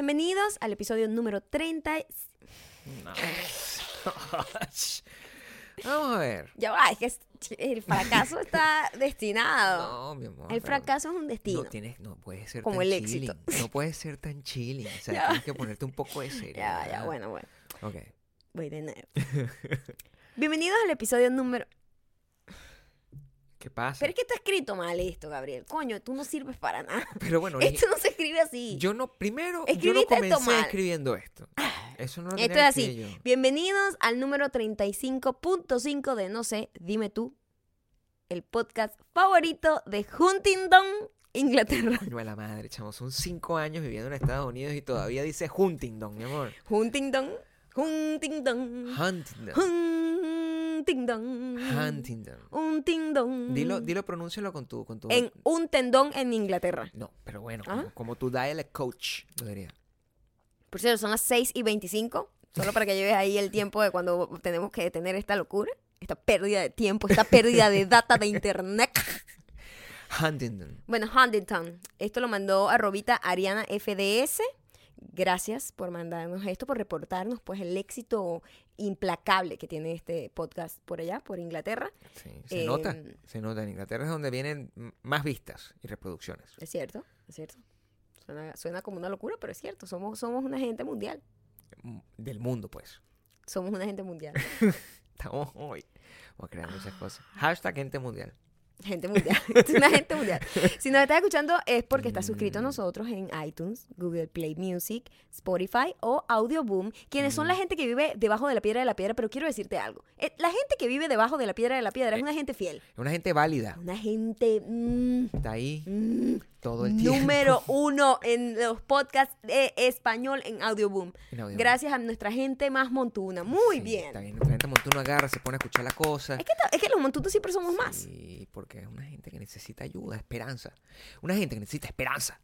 Bienvenidos al episodio número 30. y- No. Vamos a ver. Ya va, es que el fracaso está destinado. No, mi amor. el fracaso es un destino. No tienes, no puedes ser Como tan el chilling. éxito. No puedes ser tan chilling. O sea, Ya. tienes que ponerte un poco de serio. Ya, ya, bueno, bueno. Ok. Voy de nuevo. Bienvenidos al episodio número. ¿Qué pasa? Pero es que está escrito mal esto, Gabriel. Coño, tú no sirves para nada. Pero bueno, Esto no se escribe así. yo no, primero, yo no Escribiste esto comencé mal. escribiendo esto. Eso no lo Esto es así. yo. Bienvenidos al número 35.5 de No sé, dime tú. El podcast favorito de Huntingdon, Inglaterra. Coño de la madre, chamo. Son cinco años viviendo en Estados Unidos y todavía dice Huntingdon, mi amor. Huntingdon, Huntingdon. Huntingdon. Huntingdon. Huntingdon. Dilo, dilo, pronúncialo con tu, con tu. En un tendón en Inglaterra. No, pero bueno, Ajá. como, como tu dialect coach, lo diría. Por cierto, son las 6 y 25. Solo para que lleves ahí el tiempo de cuando tenemos que detener esta locura. Esta pérdida de tiempo, esta pérdida de data de internet. Huntingdon. Bueno, Huntington. Esto lo mandó a Robita Ariana FDS. Gracias por mandarnos esto, por reportarnos pues el éxito implacable que tiene este podcast por allá, por Inglaterra. Sí, se Eh, nota. Se nota. En Inglaterra es donde vienen más vistas y reproducciones. Es cierto, es cierto. Suena, suena como una locura, pero es cierto. Somos, somos una gente mundial. M- Del mundo, pues. Somos una gente mundial. Estamos hoy. Vamos a crear muchas cosas. Hashtag gente mundial. Gente mundial. Es una gente mundial. Si nos estás escuchando es porque estás suscrito a nosotros en iTunes, Google Play Music, Spotify o Audioboom, quienes son la gente que vive debajo de la piedra de la piedra. Pero quiero decirte algo. Eh, La gente que vive debajo de la piedra de la piedra es una gente fiel. Es una gente válida. Una gente mm, Está ahí mm, todo el tiempo. número uno en los podcasts de español en Audioboom. Audio. Gracias a nuestra gente más montuna. Muy Sí, bien. La gente montuno agarra, se pone a escuchar la cosa. Es que, es que los montunos siempre somos más. Sí, porque es una gente que necesita ayuda, esperanza. Una gente que necesita esperanza.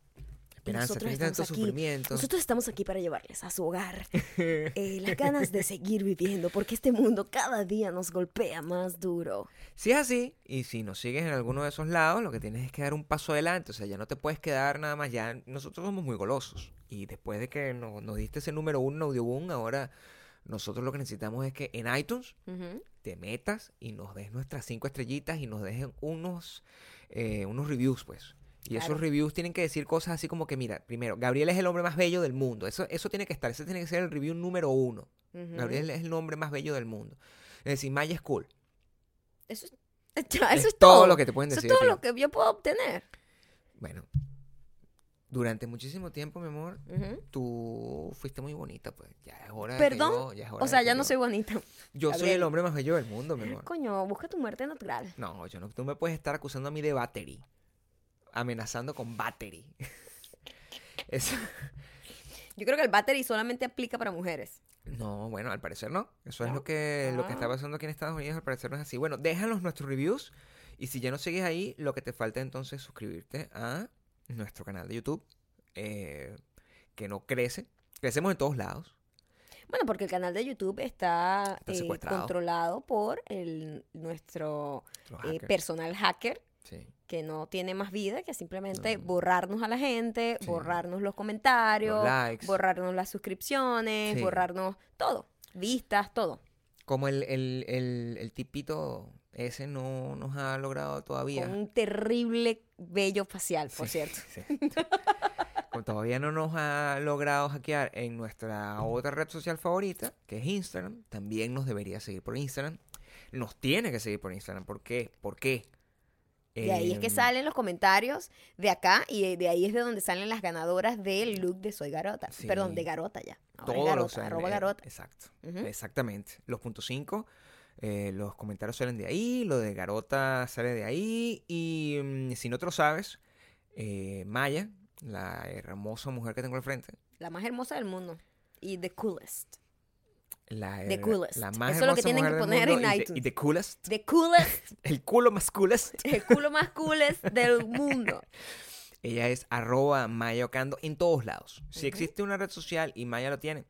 Esperanza, nosotros estamos aquí, sufrimiento. Nosotros estamos aquí para llevarles a su hogar eh, las ganas de seguir viviendo, porque este mundo cada día nos golpea más duro. Si es así, y si nos sigues en alguno de esos lados, lo que tienes es que dar un paso adelante. O sea, ya no te puedes quedar nada más. Ya nosotros somos muy golosos. Y después de que nos, nos diste ese número uno en Audioboom, ahora nosotros lo que necesitamos es que en iTunes te metas y nos des nuestras cinco estrellitas y nos dejen unos, eh, unos reviews, pues. Y Claro. esos reviews tienen que decir cosas así como que, mira, primero, Gabriel es el hombre más bello del mundo. Eso, eso tiene que estar, ese tiene que ser el review número uno. Gabriel es el hombre más bello del mundo. Es decir, Maya es cool. Eso, es, ya, eso es todo, todo. lo que te pueden Eso decir. es todo lo que yo puedo obtener. Bueno, durante muchísimo tiempo, mi amor, tú fuiste muy bonita, pues. Ya es hora de que ¿Perdón? yo- ya es hora O sea, que ya no yo- soy bonita. Yo soy el hombre más bello del mundo, mi amor. Coño, busca tu muerte natural. No, yo no. Tú me puedes estar acusando a mí de battery. Amenazando con battery. Eso. Yo creo que el battery solamente aplica para mujeres. No, bueno, al parecer no. Eso es lo que, lo que está Ah. pasando aquí en Estados Unidos. Al parecer no es así. Bueno, déjanos nuestros reviews. Y si ya no sigues ahí, lo que te falta entonces es suscribirte a nuestro canal de YouTube. eh, que no crece. Crecemos en todos lados. Bueno, porque el canal de YouTube está, Está eh, controlado por el, nuestro eh, personal hacker Sí. que no tiene más vida que simplemente No. borrarnos a la gente, Sí. borrarnos los comentarios, Los likes. borrarnos las suscripciones, Sí. borrarnos todo, vistas, todo. Como el, el, el, el tipito ese no nos ha logrado todavía. Con un terrible vello facial, por Sí, cierto. sí. Todavía no nos ha logrado hackear en nuestra otra red social favorita, que es Instagram, también nos debería seguir por Instagram. Nos tiene que seguir por Instagram. ¿Por qué? ¿Por qué? De ahí es que Em, salen los comentarios de acá y de ahí es de donde salen las ganadoras del look de Soy Garota. Sí. Perdón, de Garota ya. Ahora todos Garota, los arroba eh, Garota. Exacto. Exactamente. Los puntos 5. Los comentarios salen de ahí, lo de Garota sale de ahí. Y mm, si no te lo sabes, eh, Maya, la hermosa mujer que tengo al frente, La más hermosa del mundo. Y the coolest. la, The coolest. la más Eso es lo que tienen que poner en y the- iTunes. y the coolest, The coolest, el culo más coolest. el culo más coolest del mundo. Ella es arroba mayocando en todos lados. Si existe una red social y Maya lo tiene,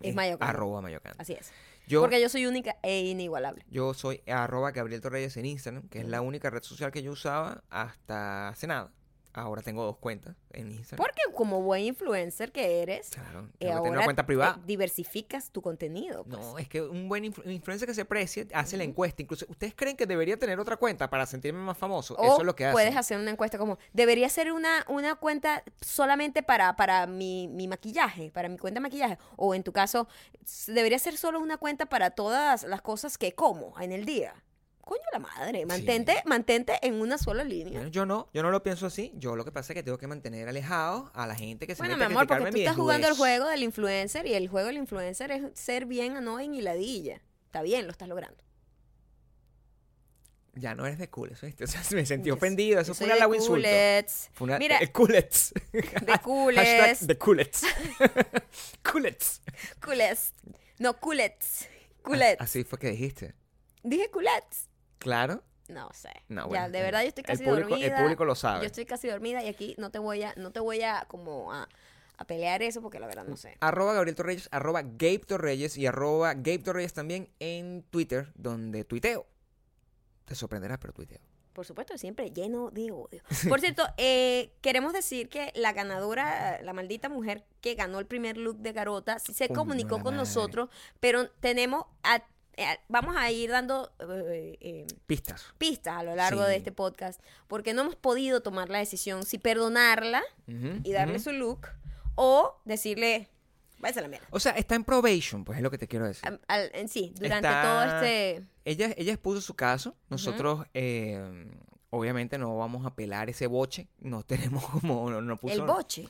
Es mayocando. arroba mayocando. Así es. Yo, Porque yo soy única e inigualable. yo soy arroba Gabriel Torreyes en Instagram, que es la única red social que yo usaba hasta hace nada. Ahora tengo dos cuentas en Instagram. Porque como buen influencer que eres, Claro, eh, que ahora una cuenta privada. eh, diversificas tu contenido. pues. No, es que un buen influ- influencer que se precie hace la encuesta. Incluso, ¿ustedes creen que debería tener otra cuenta para sentirme más famoso? O Eso es lo que hace. puedes hacer una encuesta como, debería ser una, una cuenta solamente para, para mi, mi maquillaje, para mi cuenta de maquillaje. O en tu caso, debería ser solo una cuenta para todas las cosas que como en el día. Coño la madre, mantente, mantente en una sola línea. Bueno, yo no, yo no lo pienso así. Yo lo que pasa es que tengo que mantener alejado a la gente que se Bueno, mi a amor, porque tú estás jugando el juego del influencer y el juego del influencer es ser bien annoying y ladilla. Está bien, lo estás logrando. Ya no eres de eso ¿viste? O sea, me sentí Yo- ofendido. Eso fue un halago insulto. culets. Fue una, Mira, eh, culets. de Hashtag culets. de culets. culets. Culets. No, culets. Culets. Así fue que dijiste. Dije culets. Claro. No sé. No, ya, bueno, de el- verdad yo estoy el casi público- el dormida. público lo sabe. Yo estoy casi dormida y aquí no te voy a, no te voy a como a, a pelear eso porque la verdad no sé. Arroba Gabriel Torreyes, arroba Gabe Torreyes y arroba Gabe Torreyes también en Twitter, donde tuiteo. Te sorprenderá, pero tuiteo. Por supuesto, siempre lleno de odio. Por cierto, eh, queremos decir que la ganadora, la maldita mujer que ganó el primer look de Garota, sí se comunicó con madre. nosotros, pero tenemos, a- vamos a ir dando eh, eh, Pistas. pistas a lo largo de este podcast, porque no hemos podido tomar la decisión si perdonarla y darle su look o decirle, váyase a la mierda. O sea, está en probation, pues es lo que te quiero decir. Al- en sí, durante Está- todo este... Ella, ella expuso su caso. Nosotros, eh, obviamente, no vamos a apelar ese boche. No tenemos como. No, no puso, el boche.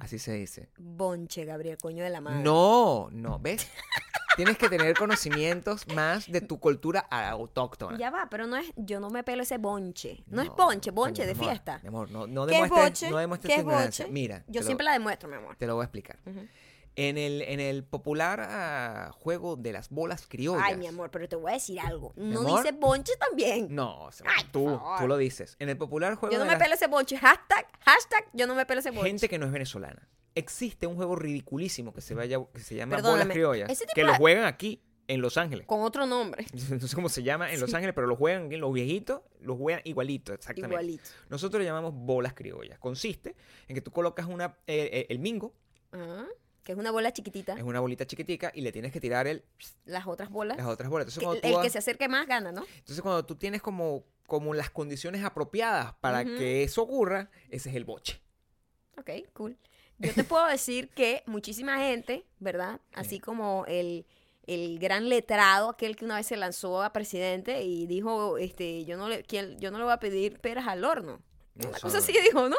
Así se dice. Bonche, Gabriel, coño de la madre. No, no, ¿ves? Tienes que tener conocimientos más de tu cultura autóctona. Ya va, pero no es, yo no me pelo ese bonche. No, es bonche, bonche coño, de mi amor, fiesta. Mi amor, no, no ¿Qué es demuestres, no demuestres ¿Qué es ignorancia. boche? Mira, Yo te lo- siempre la demuestro, mi amor. te lo voy a explicar. Ujú. En el, en el popular ah, juego de las bolas criollas. Ay, mi amor, pero te voy a decir algo. No dice bonche también. No, Ay, tú, tú lo dices. En el popular juego yo no de me las- pelo ese bonche. Hashtag, hashtag, yo no me pelo ese bonche. gente que no es venezolana. Existe un juego ridiculísimo que se, vaya, que se llama Perdóname, Bolas Criollas. Que de- lo juegan aquí, en Los Ángeles. Con otro nombre. No sé cómo se llama en Los Ángeles, pero lo juegan aquí, los viejitos, los juegan igualito, exactamente. Igualito. Nosotros le llamamos bolas criollas. Consiste en que tú colocas una, eh, eh, el mingo, Ajá. Que es una bola chiquitita. es una bolita chiquitica, y le tienes que tirar el, Las otras bolas. las otras bolas. Entonces, Que- cuando tú el vas- que se acerque más gana, ¿no? entonces, cuando tú tienes como, como las condiciones apropiadas para Ujú. que eso ocurra, ese es el boche. Ok, cool. Yo te puedo decir que muchísima gente, ¿verdad? Así como el, el gran letrado, aquel que una vez se lanzó a presidente y dijo, este, yo no le, yo no le voy a pedir peras al horno. No, Una cosa así dijo, ¿no?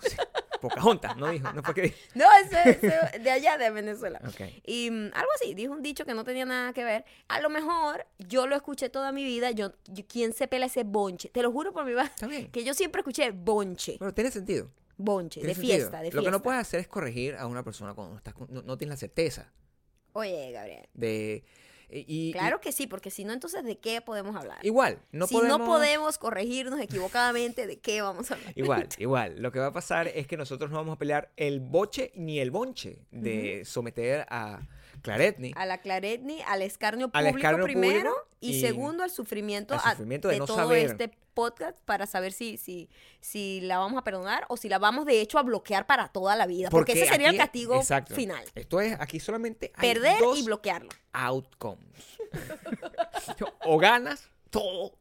sé. Pocahontas, no dijo, no fue que dijo. No, ese, ese de allá de Venezuela. Y mm, algo así, dijo un dicho que no tenía nada que ver. A lo mejor yo lo escuché toda mi vida. Yo, yo- ¿Quién se pela ese bonche? Te lo juro por mi vida. Que yo siempre escuché bonche. Bueno, tiene sentido. Bonche, de sentido. fiesta, de fiesta. Lo que no puedes hacer es corregir a una persona cuando no, estás no, no tienes la certeza Oye, Gabriel. de... y- y- Claro que sí, porque si no, entonces, ¿de qué podemos hablar? igual, no si podemos... no podemos corregirnos equivocadamente, ¿de qué vamos a hablar? Igual, igual. Lo que va a pasar es que nosotros no vamos a pelear el boche ni el bonche de someter a Claretni A la claretni, al escarnio Al público escarnio primero público y, y segundo al sufrimiento, al a- sufrimiento de no todo saber. este podcast para saber si, si, si la vamos a perdonar o si la vamos de hecho a bloquear para toda la vida. Porque, ese sería el castigo exacto. final. Esto es, aquí solamente hay Perder dos y bloquearlo. outcomes. o ganas todo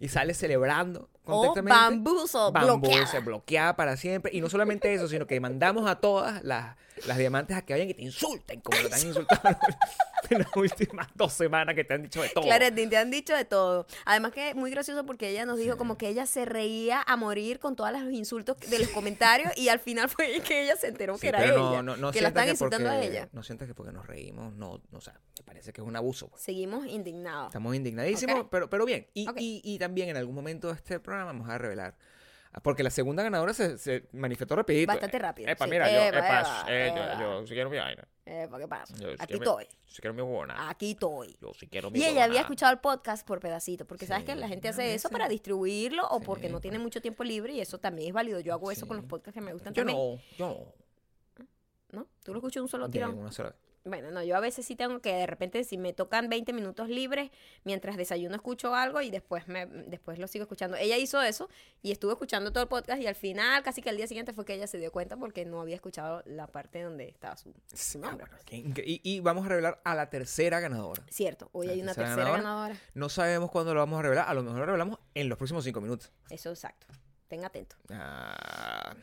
y sales celebrando O bambuzo, Bambuce, bloqueada. bloqueada para siempre. Y no solamente eso, sino que mandamos a todas las, las diamantes a que vayan y te insulten, como lo te han insultado en las últimas dos semanas que te han dicho de todo. Claretti, te han dicho de todo. Además que es muy gracioso porque ella nos dijo como que ella se reía a morir con todos los insultos de los comentarios y al final fue que ella se enteró Sí, que era no- ella. no- no que la están insultando a porque- ella. No sientas que porque nos reímos, no, no, o sea, me parece que es un abuso. pues. Seguimos indignados. Estamos indignadísimos, pero, pero bien. Y, Ok. y, y también en algún momento de este programa vamos a revelar. ah, Porque la segunda ganadora se, se manifestó rapidito. Bastante rápido, Epa, sí. mira, yo, Epa, epa, epa, eh, epa. yo, yo sí quiero mi vaina. Eh, ¿Qué pasa? Yo sí Aquí quiero mi- estoy. sí quiero mi huevona. Aquí estoy. Yo sí quiero mi Y ella había escuchado el podcast por pedacito, porque sabes Sí, que la gente hace eso veces. para distribuirlo o porque Sí, no tiene pues. mucho tiempo libre y eso también es válido. Yo hago eso con Sí. los podcasts que me gustan Yo también. no, yo no. ¿No? ¿Tú lo escuchas un solo tirón? una sola vez. Bueno, no, yo a veces sí tengo que de repente si me tocan 20 minutos libres mientras desayuno escucho algo y después me después lo sigo escuchando. Ella hizo eso y estuvo escuchando todo el podcast y al final casi que al día siguiente fue que ella se dio cuenta porque no había escuchado la parte donde estaba su, nombre. bueno, incre- y, y vamos a revelar a la tercera ganadora. Cierto, hoy La hay una tercera tercera ganadora. ganadora. No sabemos cuándo lo vamos a revelar. A lo mejor lo revelamos en los próximos cinco minutos. Eso exacto. Ten atento. Ah,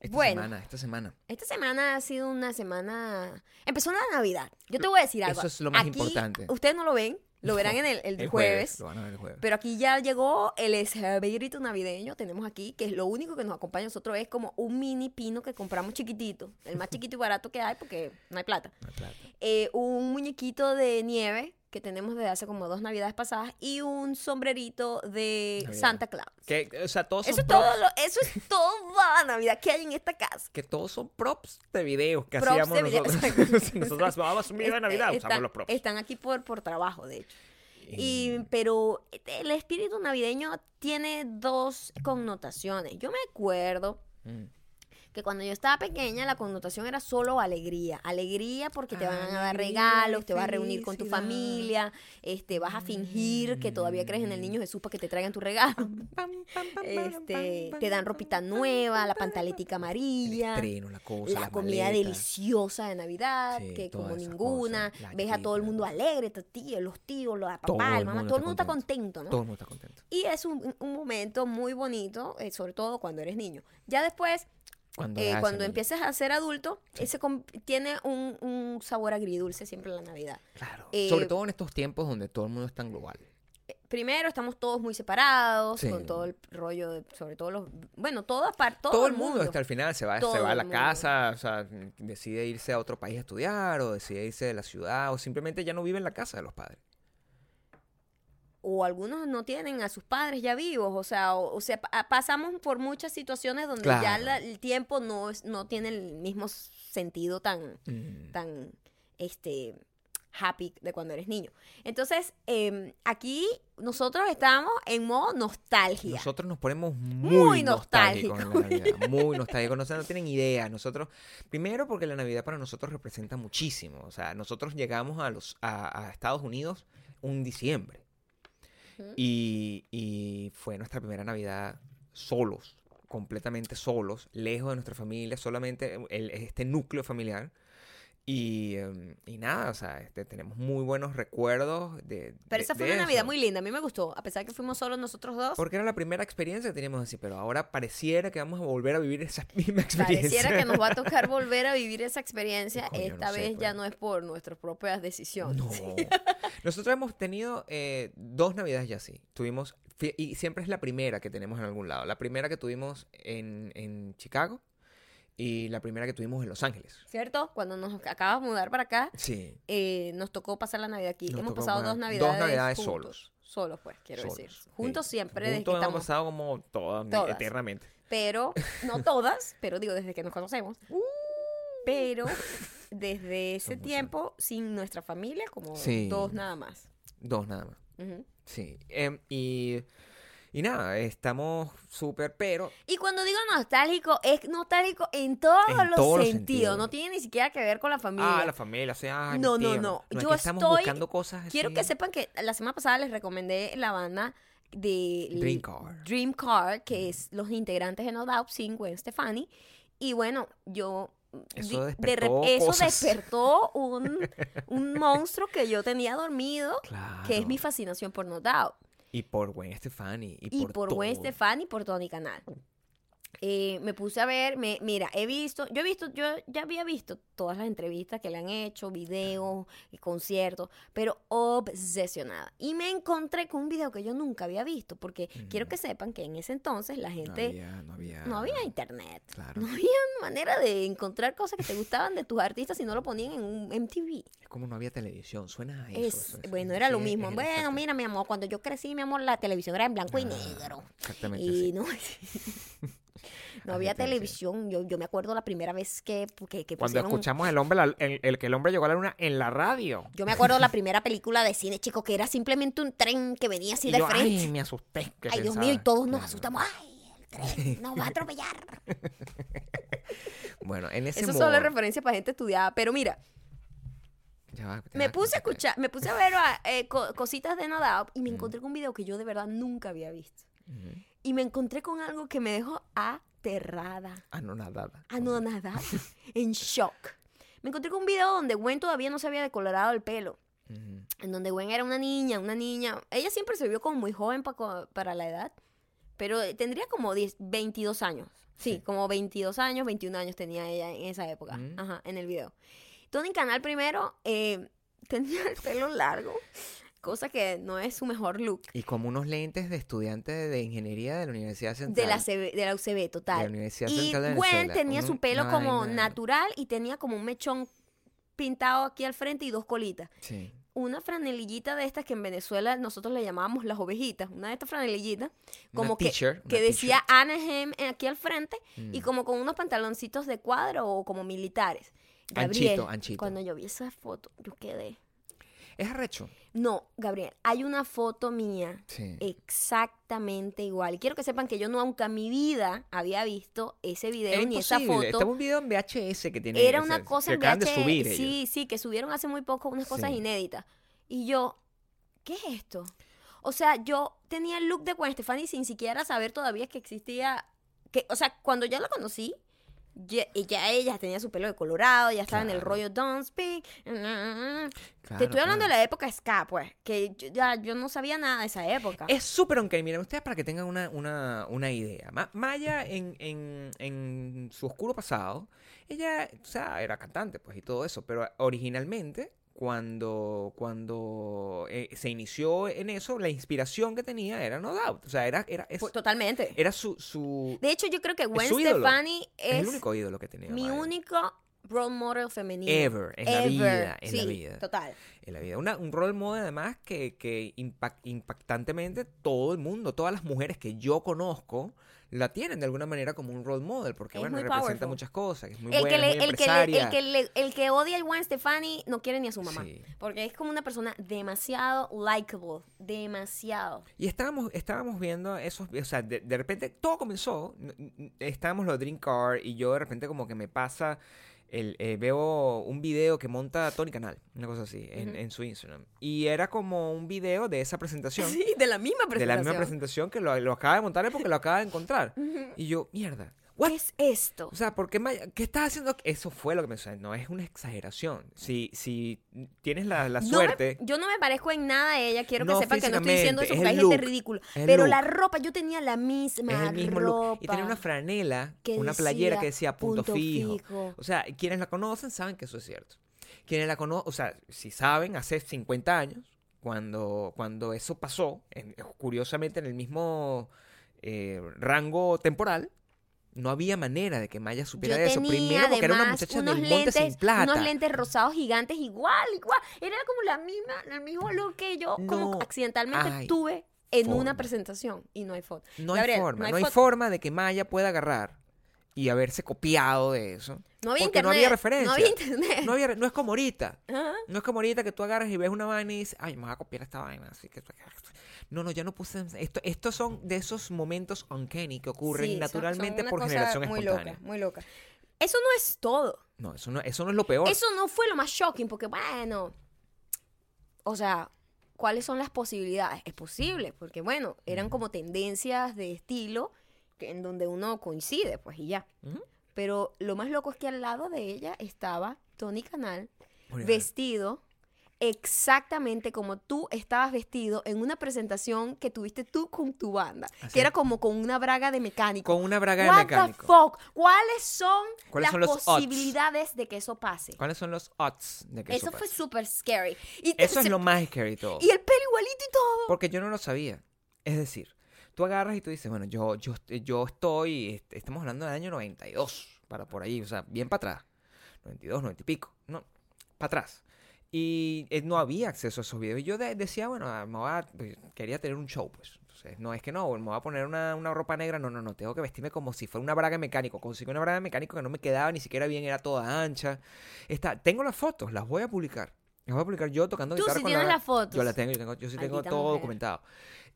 esta Bueno. semana, esta semana. Esta semana ha sido una semana. Empezó la Navidad. Yo te voy a decir algo. Eso es lo más Aquí, importante. Ustedes no lo ven, lo verán en el, el jueves. Lo van a ver el jueves. Pero aquí ya llegó el espíritu navideño. Tenemos aquí que es lo único que nos acompaña a nosotros es como un mini pino que compramos chiquitito, el más chiquito y barato que hay porque no hay plata. No hay plata. Eh, un muñequito de nieve que tenemos desde hace como dos navidades pasadas y un sombrerito de Navidad. Santa Claus. Que, o sea, todos son Eso es, props, todo lo- eso es toda la Navidad que hay en esta casa. que todos son props de videos que Props hacíamos de video, nosotros. exacto. nosotros vamos a un video de Est- Navidad, están, usamos los props. están aquí por, por trabajo, de hecho. Y- Y, pero el espíritu navideño tiene dos connotaciones. Yo me acuerdo Mm. Que cuando yo estaba pequeña la connotación era solo alegría. Alegría porque te van a dar regalos, te vas a reunir con tu familia, este, vas a fingir que todavía crees en el niño Jesús para que te traigan tu regalo. Este, te dan ropita nueva, la pantaletica El amarilla. estreno, la cosa, la comida maletas. deliciosa de Navidad, Sí, que como ninguna, ves a todo el mundo alegre, tío, los tíos, los papás, el el mamá, todo el mundo está contento. contento, ¿no? Todo el mundo está contento. Y es un, un momento muy bonito, eh, sobre todo cuando eres niño. Ya después, Cuando, eh, cuando empiezas a ser adulto, Sí. ese tiene un, un sabor agridulce siempre la Navidad. Claro. eh, Sobre todo en estos tiempos donde todo el mundo es tan global. Primero estamos todos muy separados, Sí. con todo el rollo, de, sobre todo los... Bueno, toda parte, todo, Todo, el mundo, hasta el final se va, se va a la casa, o sea, decide irse a otro país a estudiar, o decide irse de la ciudad, o simplemente ya no vive en la casa de los padres. O algunos no tienen a sus padres ya vivos, o sea, o, o sea, pa- pasamos por muchas situaciones donde ya la- el tiempo no es, no tiene el mismo sentido tan, Mm. tan, este, happy de cuando eres niño. Entonces, em, aquí nosotros estamos en modo nostalgia. Nosotros nos ponemos muy, Muy nostálgicos en la nostálgicos. Navidad, muy nostálgicos. No, sé, no tienen idea. Nosotros, primero porque la Navidad para nosotros representa muchísimo. O sea, nosotros llegamos a los a, a Estados Unidos un diciembre Y, y fue nuestra primera Navidad solos, completamente solos, lejos de nuestra familia, solamente el- este núcleo familiar. Y, em, y nada, o sea, este, tenemos muy buenos recuerdos de. Pero de- esa fue de una Navidad muy linda, a mí me gustó, a pesar que fuimos solos nosotros dos. Porque era la primera experiencia que teníamos así, pero ahora pareciera que vamos a volver a vivir esa misma experiencia. Pareciera que nos va a tocar volver a vivir esa experiencia. Coño, no Esta sé, vez ya pues. no es por nuestras propias decisiones. No. Nosotros hemos tenido eh, dos navidades ya así. Tuvimos, y siempre es la primera que tenemos en algún lado. La primera que tuvimos en, en Chicago y la primera que tuvimos en Los Ángeles. ¿Cierto? Cuando nos acabamos de mudar para acá, Sí. eh, nos tocó pasar la Navidad aquí. Nos Hemos pasado dos dos navidades, navidades juntos. solos. Solos, pues, quiero solos, decir. sí. Juntos siempre, desde que Juntos hemos estamos. pasado como toda, Todas. eternamente. Pero, no todas, pero digo, desde que nos conocemos. Uh. Pero, desde ese tiempo, sin nuestra familia, como Sí. dos nada más. Dos nada más. Sí. Em, y, y nada, estamos súper, pero Y cuando digo nostálgico, es nostálgico en todos En los todos sentidos. sentidos. No tiene ni siquiera que ver con la familia. Ah, la familia, o sea, ay, No, no, no. es Yo que estoy- buscando cosas Quiero que sepan que la semana pasada les recomendé la banda de Dream Car. Dream Car, que es los integrantes de No Doubt, Sin Gwen Stefani. Y bueno, yo Eso despertó un, un monstruo que yo tenía dormido, Claro. que es mi fascinación por No Doubt. Y por Gwen Stefani. Y, Y por, por Gwen. Stefani y por Tony Canal. Eh, me puse a ver, me, mira, he visto, yo he visto, yo ya había visto todas las entrevistas que le han hecho, videos y conciertos, pero obsesionada. Y me encontré con un video que yo nunca había visto, porque quiero que sepan que en ese entonces la No gente había, no había. no había internet. Claro. No había manera de encontrar cosas que te gustaban de tus artistas si no lo ponían en un MTV. Es como no había televisión. Suena a eso. Es, eso, eso, bueno, sí, era lo mismo. Bueno, exacto. mira, mi amor, cuando yo crecí, mi amor, la televisión era en blanco y Ah, negro. Exactamente. Y no, no había televisión. Yo, yo me acuerdo la primera vez que, que, que Cuando pusieron- escuchamos el hombre, la- el, el que el hombre llegó a la luna en la radio. Yo me acuerdo la primera película de cine, chico, que era simplemente un tren que venía así Y de yo, frente. ay, me asusté. ¿qué Ay, Dios mío, y todos nos asustamos. Ay, el tren nos va a atropellar. Bueno, en ese Eso modo, solo es referencia para gente estudiada. Pero mira, va, me puse a escuchar, me puse a ver eh, co- cositas de Doubt y me encontré con un video que yo de verdad nunca había visto. Y me encontré con algo que me dejó aterrada, no, nada. anonadada, en shock. Me encontré con un video donde Gwen todavía no se había decolorado el pelo. Ujú. En donde Gwen era una niña, una niña. Ella siempre se vio como muy joven pa- para la edad. Pero eh, tendría como 10, 22 años. Sí, Sí. como 22 años, 21 años tenía ella en esa época. Ajá, en el video. Tony Canal primero eh, tenía el pelo largo. Cosa que no es su mejor look. Y como unos lentes de estudiante de ingeniería de la Universidad Central. De la, CB de la UCB, de la total. Universidad Y Central de Gwen Venezuela. tenía Un- su pelo una como vaina- natural y tenía como un mechón pintado aquí al frente y dos colitas. Sí. una franelillita de estas que en Venezuela nosotros le llamábamos las ovejitas, una de estas franelillitas, Una como que, t-shirt, que una decía Anaheim aquí al frente y Mm. como con unos pantaloncitos de cuadro o como militares. Gabriel, Anchito, anchito. cuando yo vi esa foto, yo quedé. Es arrecho. No, Gabriel, hay una foto mía Sí. exactamente igual. Quiero que sepan que yo nunca en mi vida había visto ese video Es ni esa foto. Estaba un video en VHS que tiene. Era o una sea, cosa que en acaban de VHS, subir ellos. Sí, sí, que subieron hace muy poco unas cosas Sí. inéditas. Y yo, ¿qué es esto? O sea, yo tenía el look de Gwen Stefani sin siquiera saber todavía que existía. Que, o sea, cuando ya la conocí, ya, ya ella tenía su pelo de colorado, ya estaba en el rollo Don't Speak. Claro, Te estoy hablando claro. de la época ska, pues, que yo, ya yo no sabía nada de esa época. Es súper ok. Miren, ustedes para que tengan una, una, una idea. Ma- Maya, en, en, en su oscuro pasado, ella, o sea, era cantante, pues, y todo eso. Pero originalmente, cuando, cuando eh, se inició en eso, la inspiración que tenía era No Doubt. O sea, era, era, es- Pues, Totalmente. era su, su... De hecho, yo creo que Gwen. Stefani Es, es, el único ídolo que tenía. mi único role model femenino. Ever, en la Ever. vida, en sí, la vida. Total. en la vida. Una- un role model además que, que impact- impactantemente todo el mundo, todas las mujeres que yo conozco, la tienen de alguna manera como un role model, porque Es bueno, representa powerful. muchas cosas, es muy El buena, que, le- es muy el, que le- el, que le- el que odia a Gwen Stefani no quiere ni a su mamá. Sí. Porque es como una persona demasiado likable. Demasiado. Y estábamos, estábamos viendo esos, o sea, de, de repente todo comenzó, estábamos los Dream Car y yo de repente como que me pasa, el, eh, veo un video que monta Tony Canal, una cosa así, en, su Instagram. Y era como un video de esa presentación. Sí, de la misma de la presentación. misma presentación que lo, lo acaba de montar porque lo acaba de encontrar. Y yo, mierda. What? ¿Qué es esto? O sea, ¿por qué, ¿qué estás haciendo? Eso fue lo que me sea, No es una exageración. Si, si tienes la, la No me- suerte. yo no me parezco en nada a ella. Quiero que No sepan que no estoy diciendo eso físicamente, porque hay es gente ridícula. es Pero look. la ropa, yo tenía la misma Es el mismo ropa. look. Y tenía una franela, que una playera que decía decía punto, punto fijo. fijo. O sea, quienes la conocen saben que eso es cierto. Quienes la conocen, o sea, si saben, hace 50 años, cuando, cuando eso pasó, en- curiosamente en el mismo eh, rango temporal, no había manera de que Maya supiera Yo de eso. tenía Primero porque era una muchacha del monte lentes, sin plata. unos lentes rosados gigantes igual, igual. Era como la misma, el mismo look que yo como accidentalmente tuve en forma. una presentación y no hay foto. No Gabriel, hay forma, no hay no hay forma de que Maya pueda agarrar y haberse copiado de eso. No había porque internet. no había referencia. No había internet. No, había- no es como ahorita. No es como ahorita que tú agarras y ves una vaina y dices, ay, me voy a copiar esta vaina. Así que... No, no, ya no puse... Esto, estos son de esos momentos uncanny que ocurren Sí, son- naturalmente son una por generación muy espontánea. Loca, muy loca. Eso no es todo. No, eso no, eso no es lo peor. Eso no fue lo más shocking, porque bueno, o sea, ¿cuáles son las posibilidades? Es posible, porque bueno, eran como tendencias de estilo que- en donde uno coincide, pues y ya. Pero lo más loco es que al lado de ella estaba Tony Canal Muy bien. vestido exactamente como tú estabas vestido en una presentación que tuviste tú con tu banda, Así que era como con una braga de mecánico. Con una braga de mecánico. the fuck? ¿Cuáles son ¿Cuáles las son los odds? posibilidades de que eso pase? ¿Cuáles son los odds de que eso, Eso fue pase? súper scary. Y, Eso es lo más scary de todo. y el pelo igualito y todo. Porque yo no lo sabía. Es decir, tú agarras y tú dices, bueno, yo, yo, yo estoy, est- estamos hablando del año 92, para por ahí, o sea, bien para atrás. 92, 90 y pico, no, para atrás. Y eh, no había acceso a esos videos. Y yo de- decía, bueno, ah, me voy a- pues, quería tener un show, pues. Entonces, no es que no, me voy a poner una, una ropa negra, no, no, no, tengo que vestirme como si fuera una braga de mecánico. Conseguí una braga de mecánico que no me quedaba ni siquiera bien, era toda ancha. Está, tengo las fotos, las voy a publicar. Las voy a publicar yo tocando Tú guitarra sí con tienes la... las fotos. Yo la tengo, yo, tengo, yo sí tengo todo mujer. documentado.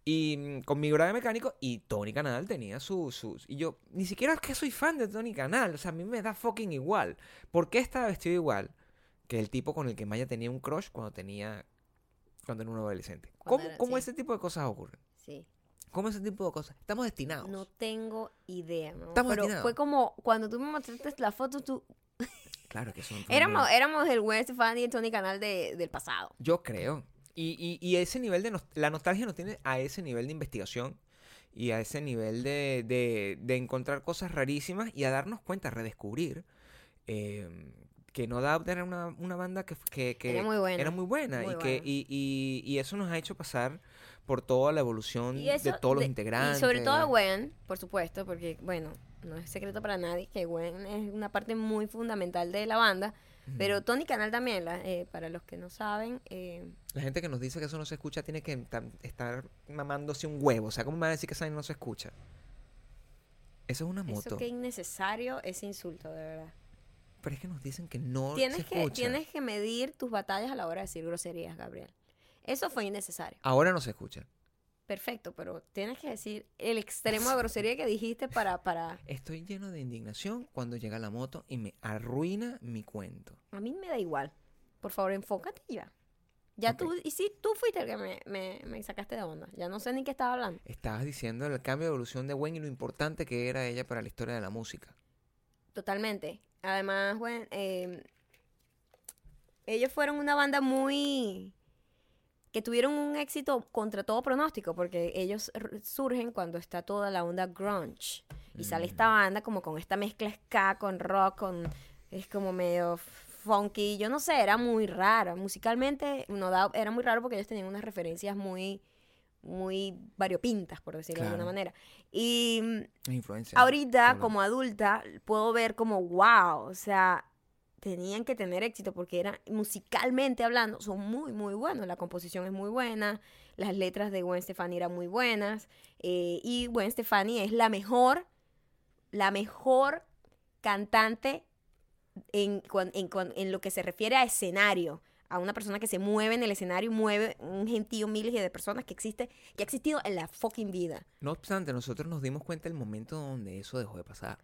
Y mm, con mi de mecánico y Tony Canal tenía su- sus... Y yo, ni siquiera es que soy fan de Tony Canal, o sea, a mí me da fucking igual. ¿Por qué estaba vestido igual? que el tipo con el que Maya tenía un crush cuando tenía cuando era un adolescente. ¿Cómo, era- cómo sí. ese tipo de cosas ocurren? Sí. ¿Cómo ese tipo de cosas? Estamos destinados. No tengo idea, ¿no? Estamos Pero destinados. fue como cuando tú me mostraste la foto, tú... Claro que fue Éramos, éramos el Gwen Stefani y el Tony Canal de- del pasado. Yo creo. Y, y, y ese nivel de... nos- La nostalgia nos tiene a ese nivel de investigación y a ese nivel de, de, de encontrar cosas rarísimas y a darnos cuenta, a redescubrir eh, que No Doubt era una, una banda que, que, que Era muy buena. era muy buena Muy y, que, y, y, y eso nos ha hecho pasar por toda la evolución eso de todos los de- integrantes. Y sobre todo de Gwen, por supuesto, porque, bueno, no es secreto para nadie que Gwen es una parte muy fundamental de la banda. Pero Tony Canal también, la- eh, para los que no saben, eh, La gente que nos dice que eso no se escucha tiene que estar mamándose un huevo. O sea, ¿cómo me van a decir que esa no se escucha? Eso es una moto. eso que innecesario ese insulto, de verdad. Pero es que nos dicen que no Tienes se que, escucha. tienes que medir tus batallas a la hora de decir groserías, Gabriel. Eso fue innecesario. Ahora no se escucha. Perfecto, pero tienes que decir el extremo de grosería que dijiste para, para... Estoy lleno de indignación cuando llega la moto y me arruina mi cuento. A mí me da igual. Por favor, enfócate y ya. Ya tú, y sí, tú fuiste el que me, me, me sacaste de onda. Ya no sé ni qué estaba hablando. Estabas diciendo el cambio de evolución de Gwen y lo importante que era ella para la historia de la música. Totalmente. Además, bueno, eh, ellos fueron una banda muy... que tuvieron un éxito contra todo pronóstico, porque ellos surgen cuando está toda la onda grunge. Y sale esta banda como con esta mezcla ska, con rock, con... es como medio funky. Yo no sé, era muy rara. Musicalmente, no da, era muy raro porque ellos tenían unas referencias muy muy variopintas, por decirlo de alguna manera. Y mm, Las influencias. ahorita, como adulta, puedo ver como, wow, o sea, tenían que tener éxito porque eran, musicalmente hablando, son muy, muy buenos. La composición es muy buena, las letras de Gwen Stefani eran muy buenas, eh, y Gwen Stefani es la mejor, la mejor cantante en, en, en lo que se refiere a escenario. A una persona que se mueve en el escenario y mueve un gentío miles de personas que existe, que ha existido en la fucking vida. No obstante, nosotros nos dimos cuenta el momento donde eso dejó de pasar.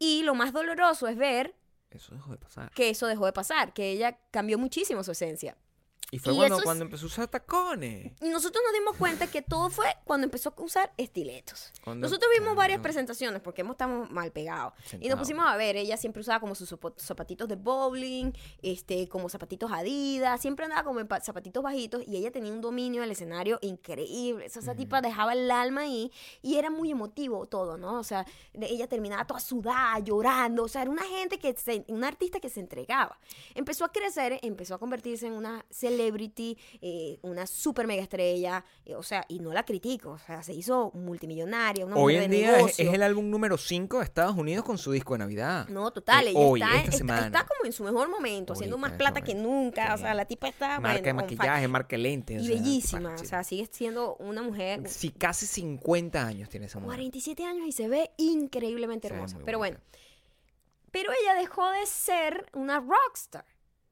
Y lo más doloroso es ver Eso dejó de pasar. que eso dejó de pasar, que ella cambió muchísimo su esencia. Y fue Y cuando, es- cuando empezó a usar tacones. Y nosotros nos dimos cuenta que todo fue cuando empezó a usar estiletos. Cuando- Nosotros vimos varias presentaciones porque hemos estamos mal pegados. Y nos pusimos a ver, ella siempre usaba como sus zapatitos de bowling, este, como zapatitos Adidas, siempre andaba como en pa- zapatitos bajitos y ella tenía un dominio del escenario increíble. O sea, esa tipa dejaba el alma ahí y era muy emotivo todo, ¿no? O sea, ella terminaba toda sudada, llorando, o sea, era una gente que, se, una artista que se entregaba. Empezó a crecer, empezó a convertirse en una celebrity, eh, una super mega estrella, eh, o sea, y no la critico, o sea, se hizo multimillonaria, una Hoy mujer en de día es, el álbum número 5 de Estados Unidos con su disco de Navidad. No, total, Eh, ella hoy, está, esta está- semana. está como en su mejor momento, haciendo más plata que nunca, o sea, la tipa está, marca de bueno, fire. maquillaje, marca de lentes. y o sea, bellísima, o sea, sigue siendo una mujer sí, casi 50 años tiene esa mujer. 47 años y se ve increíblemente ve hermosa. Pero bonita. bueno, pero ella dejó de ser una rockstar.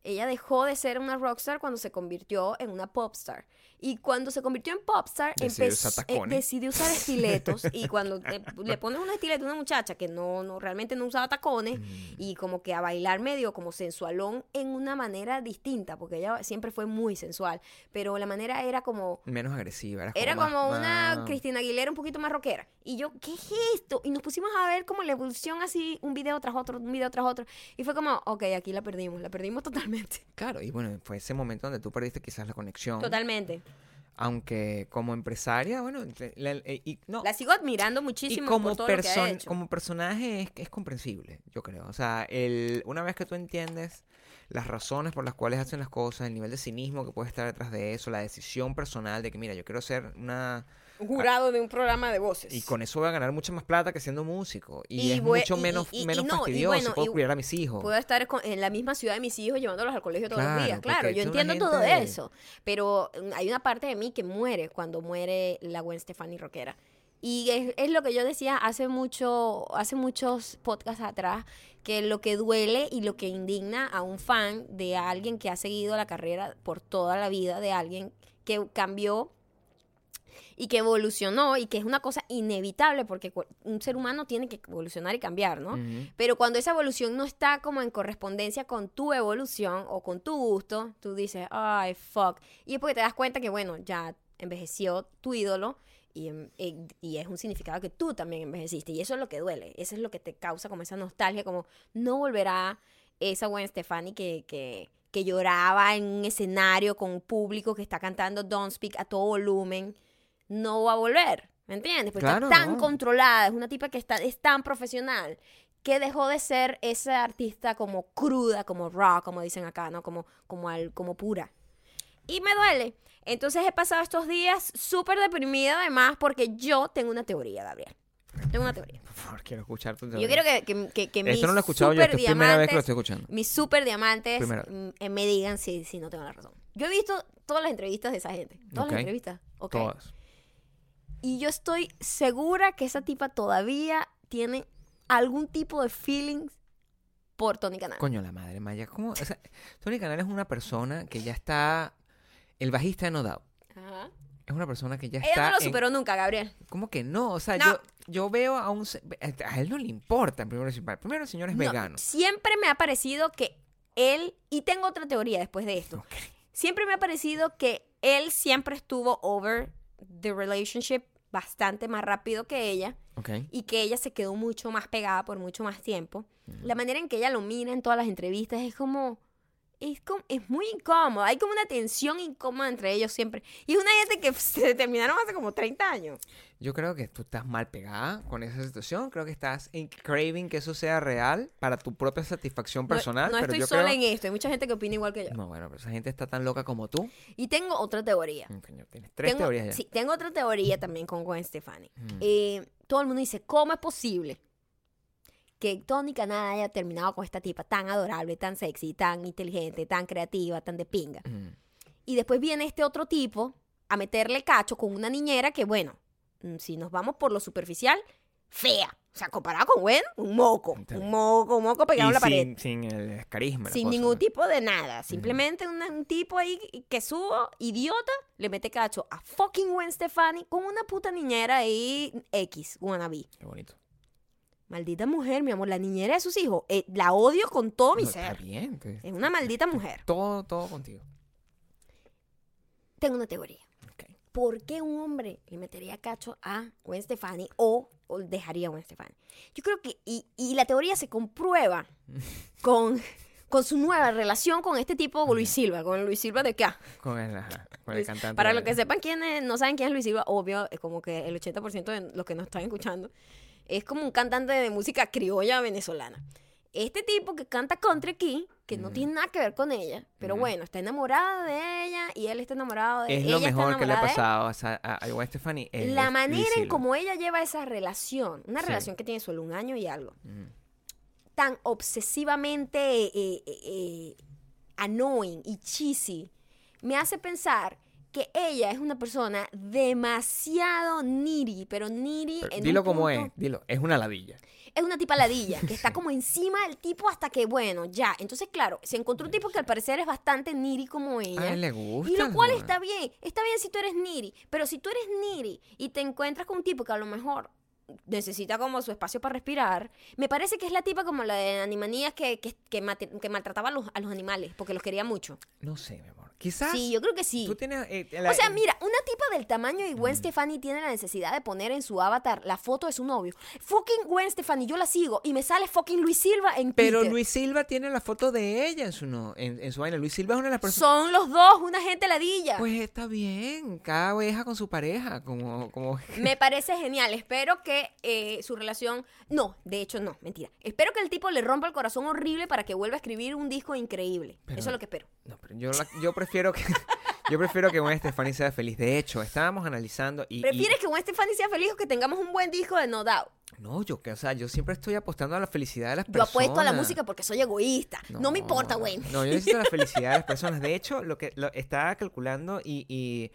Ella dejó de ser una rockstar cuando se convirtió en una popstar. Y cuando se convirtió en popstar, Decidió empezó- usar eh, decidió usar estiletos. y cuando le, le pones un estileto a una muchacha que no, no realmente no usaba tacones, Mm. y como que a bailar medio como sensualón en una manera distinta, porque ella siempre fue muy sensual, pero la manera era como Menos agresiva. Era, era más- como una Cristina Aguilera un poquito más rockera. Y yo, ¿qué es esto? Y nos pusimos a ver como la evolución así, un video tras otro, un video tras otro. Y fue como, ok, aquí la perdimos, la perdimos totalmente. Claro, y bueno, fue ese momento donde tú perdiste quizás la conexión. Totalmente. Aunque como empresaria, bueno, la- eh, y, no, La sigo admirando y muchísimo como, por todo lo que ha person- hecho. como personaje es, es comprensible, yo creo. O sea, el, una vez que tú entiendes las razones por las cuales hacen las cosas, el nivel de cinismo que puede estar detrás de eso, la decisión personal de que, mira, yo quiero ser una... Jurado de un programa de voces. Y con eso voy a ganar mucha más plata que siendo músico. Y, Y es voy- mucho y- menos, y- menos no, fastidioso. bueno, Puedo cuidar a mis hijos. Puedo estar en la misma ciudad de mis hijos llevándolos al colegio todos Claro, los días. Claro, yo entiendo todo eso. Pero hay una parte de mí que muere cuando muere la Gwen Stefani rockera. Y es, es lo que yo decía hace mucho, hace muchos podcasts atrás, que lo que duele y lo que indigna a un fan de alguien que ha seguido la carrera por toda la vida, de alguien que cambió y que evolucionó y que es una cosa inevitable porque un ser humano tiene que evolucionar y cambiar, ¿no? Ujú. Pero cuando esa evolución no está como en correspondencia con tu evolución o con tu gusto, tú dices, ay, fuck. Y es porque te das cuenta que, bueno, ya envejeció tu ídolo y, em, eh, y es un significado que tú también envejeciste. Y eso es lo que duele. Eso es lo que te causa como esa nostalgia, como no volverá esa Gwen Stefani que, que, que lloraba en un escenario con un público que está cantando Don't Speak a todo volumen. No va a volver. ¿Me entiendes? Porque Claro, está tan no. controlada, es una tipa que está, es tan profesional que dejó de ser esa artista como cruda, como raw, como dicen acá, ¿no? Como, como, al, como pura. Y me duele. Entonces he pasado estos días súper deprimida además porque yo tengo una teoría, Gabriel. Tengo una teoría. Por favor, quiero escuchar tu Yo teoría. quiero que, que, que, que mis Esto no lo he escuchado yo, super esta es primera vez que lo diamantes- estoy escuchando. mis super diamantes Primera. mm, eh, me digan si, si no tengo la razón. Yo he visto todas las entrevistas de esa gente. Todas las entrevistas. Todas. Y yo estoy segura que esa tipa todavía tiene algún tipo de feelings por Tony Canal. Coño, la madre Maya. ¿Cómo? O sea, Tony Canal es una persona que ya está. El bajista de No Doubt. Ajá. Es una persona que ya Ella está. no lo en- superó nunca, Gabriel. ¿Cómo que no? O sea, No. yo, yo veo a un. A él no le importa, primero principal. Primero, el señor es No, vegano. siempre me ha parecido que él, y tengo otra teoría después de esto, siempre me ha parecido que él siempre estuvo over the relationship bastante más rápido que ella y que ella se quedó mucho más pegada por mucho más tiempo. La manera en que ella lo mira en todas las entrevistas es como... Es, como, es muy incómodo, hay como una tensión incómoda entre ellos siempre. Y es una gente que se terminaron hace como 30 años. Yo creo que tú estás mal pegada con esa situación. Creo que estás en craving que eso sea real para tu propia satisfacción No- personal. No, pero estoy yo sola creo... en esto, hay mucha gente que opina igual que yo. No, bueno, pero esa gente está tan loca como tú. Y tengo otra teoría. Mm, tienes tres tengo, teorías ya. Sí, tengo otra teoría también con Gwen Stefani. Mm. Eh, todo el mundo dice, ¿cómo es posible que Tony Canada haya terminado con esta tipa tan adorable, tan sexy, tan inteligente, tan creativa, tan de pinga? Mm. Y después viene este otro tipo a meterle cacho con una niñera que, bueno, mm, si nos vamos por lo superficial, fea. O sea, comparado con Gwen, un moco. Un moco, un moco pegado Y a la pared. sin, el carisma. Sin cosa, ningún ¿no? tipo de nada. Simplemente un tipo ahí que subo, idiota, le mete cacho a fucking Gwen Stefani con una puta niñera ahí X, wannabe. Qué bonito. Maldita mujer, mi amor, la niñera de sus hijos. eh, la odio con todo mi No, Está ser. bien. Es una maldita mujer. Todo, todo contigo. Tengo una teoría. ¿Por qué un hombre le metería cacho a Gwen Stefani o, o dejaría a Gwen Stefani? Yo creo que, y, y la teoría se comprueba con, con su nueva relación con este tipo Luis Silva, con Luis Silva de acá. Con el, ajá, con el cantante. Para los que sepan quiénes no saben quién es Luis Silva, obvio, es como que el 80% de los que nos están escuchando es como un cantante de música criolla venezolana. Este tipo que canta country aquí, que no Ujú. tiene nada que ver con ella, pero Ujú. bueno, está enamorado de ella y él está enamorado de Es ella. lo está mejor que le ha enamorada pasado a, a, a es- La es manera en como ella lleva esa relación, una Sí. relación que tiene solo un año y algo, Mm. tan obsesivamente eh, eh, eh, annoying y cheesy, me hace pensar que ella es una persona demasiado needy, pero Pero en dilo un como punto- es, dilo. Es una ladilla. Es una tipa ladilla, que está como encima del tipo hasta que, bueno, ya. Entonces, claro, se encontró un tipo que al parecer es bastante needy como ella. A él le gusta. Y lo cual está bien, está bien si tú eres needy, pero si tú eres needy y te encuentras con un tipo que a lo mejor necesita como su espacio para respirar, me parece que es la tipa como la de Animanías que, que, que, que maltrataba a los, a los animales porque los quería mucho. No sé, mi amor. Quizás. Sí, yo creo que sí. Tú tienes. eh, la- O sea, mira, una tipa del tamaño de Gwen Stefani tiene la necesidad de poner en su avatar la foto de su novio. Fucking Gwen Stefani, yo la sigo y me sale fucking Luis Silva en Pero Twitter. Luis Silva tiene la foto de ella en su, no, en, en su vaina. Luis Silva es una de las personas. Son los dos una gente ladilla. Pues está bien. Cada oveja con su pareja. Como. como... Me parece genial. Espero que eh, su relación. No, de hecho, no, mentira. Espero que el tipo le rompa el corazón horrible para que vuelva a escribir un disco increíble. Pero- Eso es lo que espero. No, pero yo, la- yo prefiero que. Yo prefiero que Gwen Stefani sea feliz. De hecho, estábamos analizando y. y- ¿Prefieres que Gwen Stefani sea feliz o que tengamos un buen disco de No Doubt? No, yo que, o sea, yo siempre estoy apostando a la felicidad de las Yo personas. apuesto a la música porque soy egoísta. No, me importa, Gwen. No, yo necesito la felicidad de las personas. De hecho, lo que lo, estaba calculando y, y,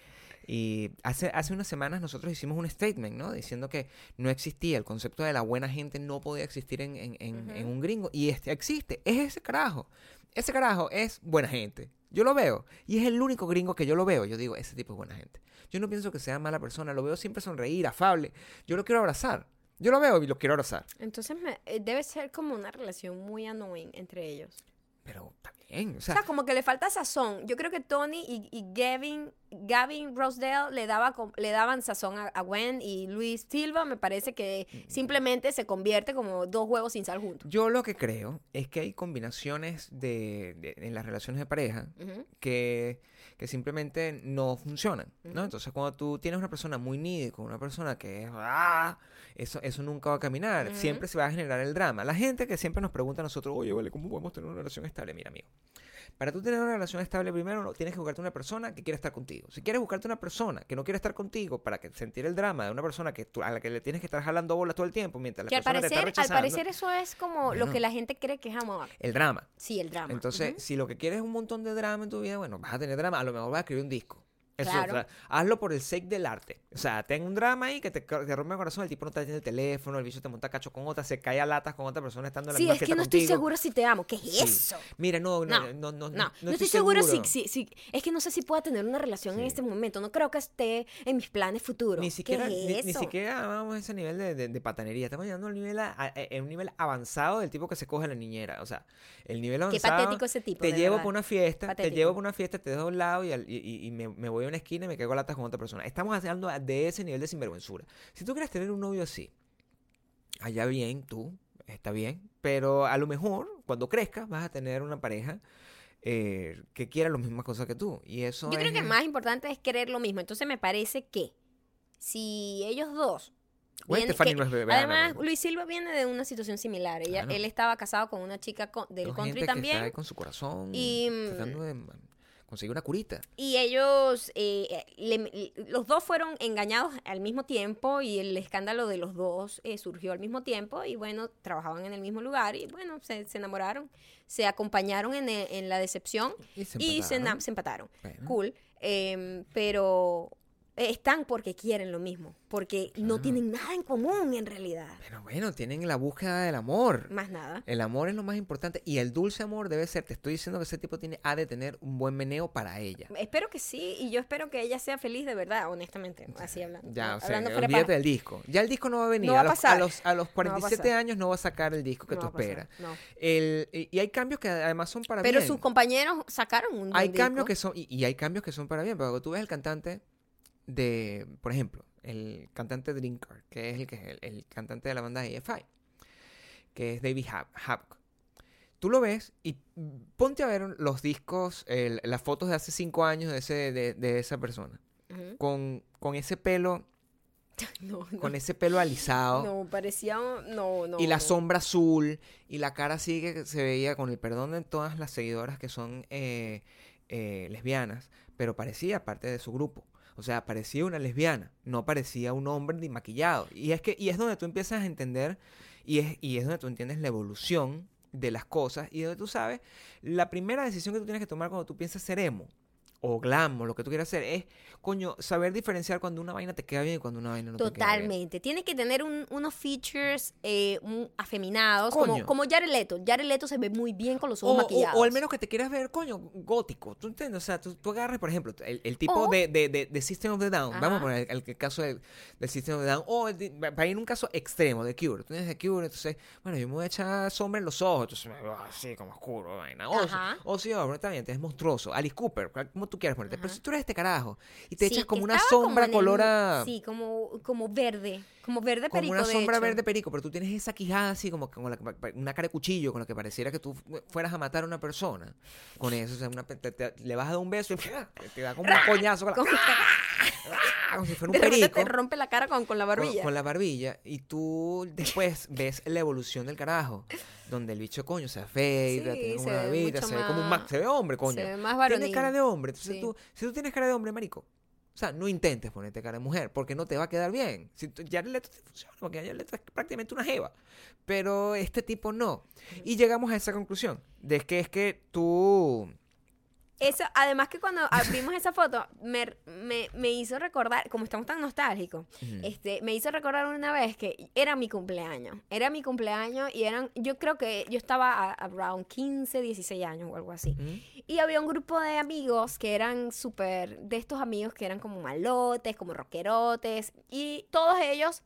y hace, hace unas semanas nosotros hicimos un statement, ¿no? Diciendo que no existía, el concepto de la buena gente no podía existir en, en- en- en un gringo. Y este existe, es ese carajo. Ese carajo es buena gente. Yo lo veo. Y es el único gringo que yo lo veo. Yo digo, ese tipo es buena gente. Yo no pienso que sea mala persona. Lo veo siempre sonreír, afable. Yo lo quiero abrazar. Yo lo veo y lo quiero abrazar. Entonces me- eh, debe ser como una relación muy annoying entre ellos. Pero también, o O sea, sea, como que le falta sazón. Yo creo que Tony y, y Gavin, Gavin Rosedale le, daba, le daban sazón a, a Gwen y Luis Silva me parece que Mm. simplemente se convierte como dos huevos sin sal juntos. yo lo que creo es que hay combinaciones de, de- en las relaciones de pareja que, que simplemente no funcionan, ¿no? Entonces, cuando tú tienes una persona muy con una persona que es... "Ah", Eso, eso nunca va a caminar. Siempre se va a generar el drama. La gente que siempre nos pregunta a nosotros, oye, vale, ¿cómo podemos tener una relación estable? Mira, amigo. Para tú tener una relación estable, primero tienes que buscarte una persona que quiera estar contigo. Si quieres buscarte una persona que no quiere estar contigo para que sentir el drama de una persona que tú- a la que le tienes que estar jalando bolas todo el tiempo mientras la Que al persona te está parecer, al rechazando, parecer eso es como lo que la gente cree que es amor. el drama. Sí, el drama. Entonces, si lo que quieres es un montón de drama en tu vida, bueno, vas a tener drama. A lo mejor vas a escribir un disco. Eso, Claro. hazlo por el sake del arte. O sea, ten un drama ahí que te, te rompe el corazón. El tipo no está en el teléfono, el bicho te monta cacho con otra, se cae a latas con otra persona estando en la Sí, misma es que no estoy segura si te amo. ¿Qué es Sí. eso? Mira, no, no, No, no, no, No, no, estoy segura si, si, si- Es que no sé si pueda tener una relación en Sí. este momento. No creo que esté en mis planes futuros. Ni siquiera, ¿Qué ni, es ni eso? siquiera vamos a ese nivel de, de- de patanería. Estamos llegando al nivel a, a- a un nivel avanzado del tipo que se coge a la niñera. O sea, el nivel Qué avanzado. patético ese tipo. Te llevo por una fiesta, Patético. te llevo por una fiesta, te dejo a un lado y, al- y- y- y me, me voy a una esquina y me caigo a latas con otra persona. Estamos hablando de ese nivel de sinvergüenzura. Si tú quieres tener un novio así, allá bien, tú, está bien, pero a lo mejor cuando crezcas vas a tener una pareja eh, que quiera las mismas cosas que tú. Y eso Yo creo que más importante es querer lo mismo. Entonces me parece que si ellos dos. Que- no es además, ¿no? Luis Silva viene de una situación similar. Ella. Él estaba casado con una chica co- del country gente que está también. ahí con su corazón Y, de mm, conseguir una curita. Y ellos, eh, eh, le- los dos fueron engañados al mismo tiempo y el escándalo de los dos eh, surgió al mismo tiempo y bueno, trabajaban en el mismo lugar y bueno, se, se enamoraron, se acompañaron en, la decepción Y se y se, empataron. se empataron. Bueno. Cool, em, pero están porque quieren lo mismo, porque no tienen nada en común en realidad, Pero bueno, tienen la búsqueda del amor. más nada. El amor es lo más importante y el dulce amor debe ser, te estoy diciendo que ese tipo tiene, ha de tener un buen meneo para ella. Espero que sí, y yo espero que ella sea feliz de verdad, honestamente, así hablando. Ya, o sea, hablando olvídate del disco. Ya el disco no va a venir. No va a, los, pasar. a, los, a los 47 pasar. años no va a sacar el disco que No tú esperas. no. El, y, hay cambios que además son para Pero bien. sus compañeros sacaron un hay cambios disco. que son y, y hay cambios que son para bien pero tú ves el cantante de por ejemplo el cantante de Drinker que es el que es el, el cantante de la banda AFI que es David Habk tú lo ves y ponte a ver los discos el- las fotos de hace cinco años de ese de, de esa persona con, con ese pelo No, no. con ese pelo alisado No, parecía no, no. y la no. sombra azul y la cara así que se veía con el perdón de todas las seguidoras que son eh, eh, lesbianas, pero parecía parte de su grupo. O sea, parecía una lesbiana, no parecía un hombre ni maquillado. Y es que y es donde tú empiezas a entender y es y es donde tú entiendes la evolución de las cosas y donde tú sabes la primera decisión que tú tienes que tomar cuando tú piensas ser emo o glam o lo que tú quieras hacer es coño saber diferenciar cuando una vaina te queda bien y cuando una vaina no te queda bien. Totalmente. Tiene que tener un- unos features eh, un- afeminados, como, Coño. como Jared Leto. Jared Leto se ve muy bien con los ojos o- maquillados. o al menos que te quieras ver, coño, gótico. ¿Tú entiendes? O sea, tú, tú agarres, por ejemplo, el, el tipo de, de, de- de System of the Down. Vamos a poner el, el caso del, del System of the Down. O el para ir en un caso extremo de Cure. Tú tienes de Cure, entonces, bueno, yo me voy a echar sombra en los ojos. Entonces me veo así, como oscuro, vaina. O, Ajá. o sí, te es monstruoso. Alice Cooper, como tú quieras ponerte. Pero si tú eres este carajo y te Sí, echas como una como sombra el- color a. Sí, como, como verde. Como verde Como perico, una de sombra hecho. verde perico, pero tú tienes esa quijada así como con la, una cara de cuchillo con la que pareciera que tú fu- fueras a matar a una persona. Con eso, o sea, una pe- te- te- le vas a dar un beso y te da como un coñazo con la- Como si fuera un de repente perico. te rompe la cara con, con la barbilla. Con, la barbilla y tú después ves la evolución del carajo donde el bicho coño se afeita Sí, tiene se una mucho se ve como un más- ma- se ve hombre coño se ve más tiene varonil. cara de hombre entonces Sí. tú si tú tienes cara de hombre marico o sea, no intentes ponerte cara de mujer, porque no te va a quedar bien. Si tú, Jared Leto te funciona, porque Jared Leto es prácticamente una jeva. Pero este tipo no. Y llegamos a esa conclusión, de que es que tú Eso, además que cuando vimos esa foto, me, me, me hizo recordar, como estamos tan nostálgicos, este, me hizo recordar una vez que era mi cumpleaños. Era mi cumpleaños y eran, yo creo que yo estaba a, around 15, 16 años o algo así. Y había un grupo de amigos que eran súper, de estos amigos que eran como malotes, como rockerotes, y todos ellos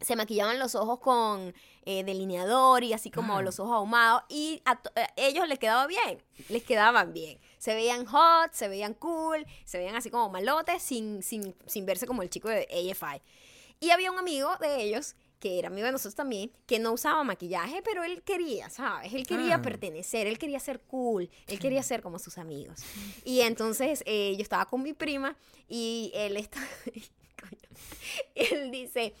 se maquillaban los ojos con eh, delineador y así como Ah. los ojos ahumados, y a eh, ellos les quedaba bien, les quedaban bien. Se veían hot, se veían cool, se veían así como malotes sin, sin, sin verse como el chico de AFI. Y había un amigo de ellos que era amigo de nosotros también, que no usaba maquillaje, pero él quería, ¿sabes? Él quería Ah. pertenecer, él quería ser cool, él quería ser como sus amigos. Y entonces eh, yo estaba con mi prima y él está... Él dice...